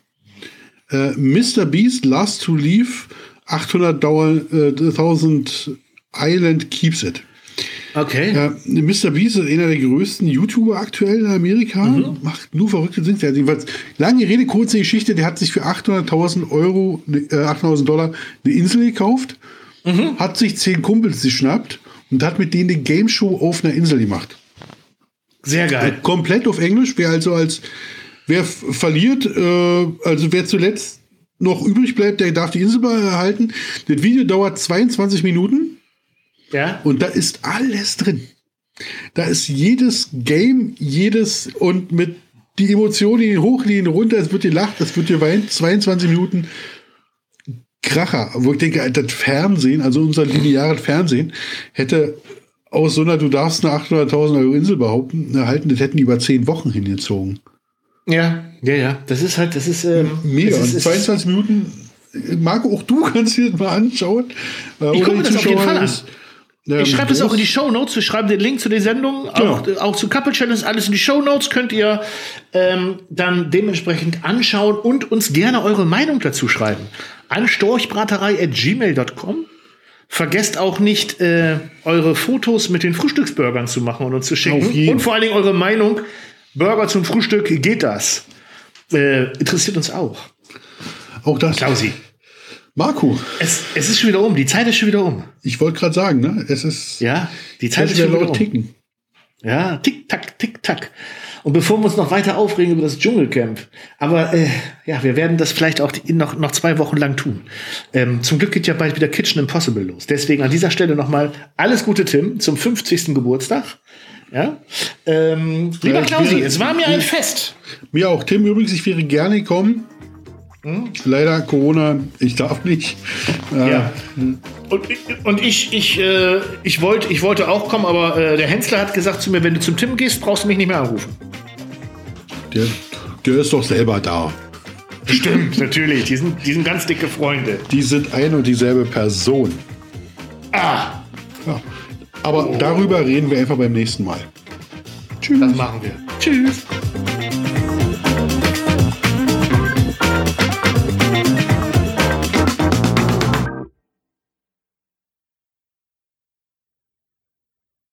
äh, Mr. Beast Last to Leave 800 Dauer, äh, 1000 Island Keeps It. Okay. Ja, Mr. Beast ist einer der größten YouTuber aktuell in Amerika. Mhm. Macht nur verrückte Dinge. Der hat jedenfalls, lange Rede, kurze Geschichte. Der hat sich für 800.000 Euro, äh, 800.000 Dollar eine Insel gekauft, Mhm. hat sich zehn Kumpels geschnappt und hat mit denen eine Game Show auf einer Insel gemacht. Sehr geil. Komplett auf Englisch. Wer also als, wer verliert, äh, also wer zuletzt noch übrig bleibt, der darf die Insel behalten. Das Video dauert 22 Minuten. Ja. Und da ist alles drin. Da ist jedes Game, jedes und mit die Emotionen die hoch, die runter, es wird gelacht, es wird geweint, 22 Minuten Kracher. Wo ich denke, das Fernsehen, also unser lineares Fernsehen, hätte aus so einer, du darfst eine 800.000 Euro Insel behaupten, erhalten, das hätten die über 10 Wochen hingezogen. Ja, ja, ja. Das ist halt, das ist. Ähm, Mega. das ist, ist, 22 Minuten, Marco, auch du kannst dir das mal anschauen. Äh, Ich gucke die das auf jeden Fall an. ist, Ich schreibe das auch in die. Show Notes. Wir schreiben den Link zu den Sendungen, auch, Genau. auch zu Couple Challenge, alles in die Show Notes. Könnt ihr ähm, dann dementsprechend anschauen und uns gerne eure Meinung dazu schreiben. An storchbraterei.gmail.com. Vergesst auch nicht, äh, eure Fotos mit den Frühstücksburgern zu machen und uns zu schicken. Und vor allen Dingen eure Meinung. Burger zum Frühstück, geht das? Äh, interessiert uns auch. Auch das. Klausi, Marco, es, es ist schon wieder um. Die Zeit ist schon wieder um. ich wollte gerade sagen, ne? Es ist. Ja, die Zeit ist schon wieder um. ticken. Ja, tick, tack, tick, tack. Und bevor wir uns noch weiter aufregen über das Dschungelcamp, aber äh, ja, wir werden das vielleicht auch die, noch, noch zwei Wochen lang tun. Ähm, zum Glück geht ja bald wieder Kitchen Impossible los. Deswegen an dieser Stelle nochmal alles Gute, Tim, zum 50. Geburtstag. Ja? Ähm, lieber Ja, ich Klausi, wäre- es war mir ein Fest. Mir auch. Tim übrigens, ich wäre gerne gekommen. Hm? Leider Corona, ich darf nicht. Äh, Ja. Und, ich- und ich, ich, äh, ich, wollte, ich wollte auch kommen, aber äh, der Hensler hat gesagt zu mir, wenn du zum Tim gehst, brauchst du mich nicht mehr anrufen. Der, der ist doch selber da. Stimmt, [laughs] natürlich. Die sind, die sind ganz dicke Freunde. Die sind ein und dieselbe Person. Ah, Ja. Aber darüber reden wir einfach beim nächsten Mal. Tschüss. das machen wir. Tschüss.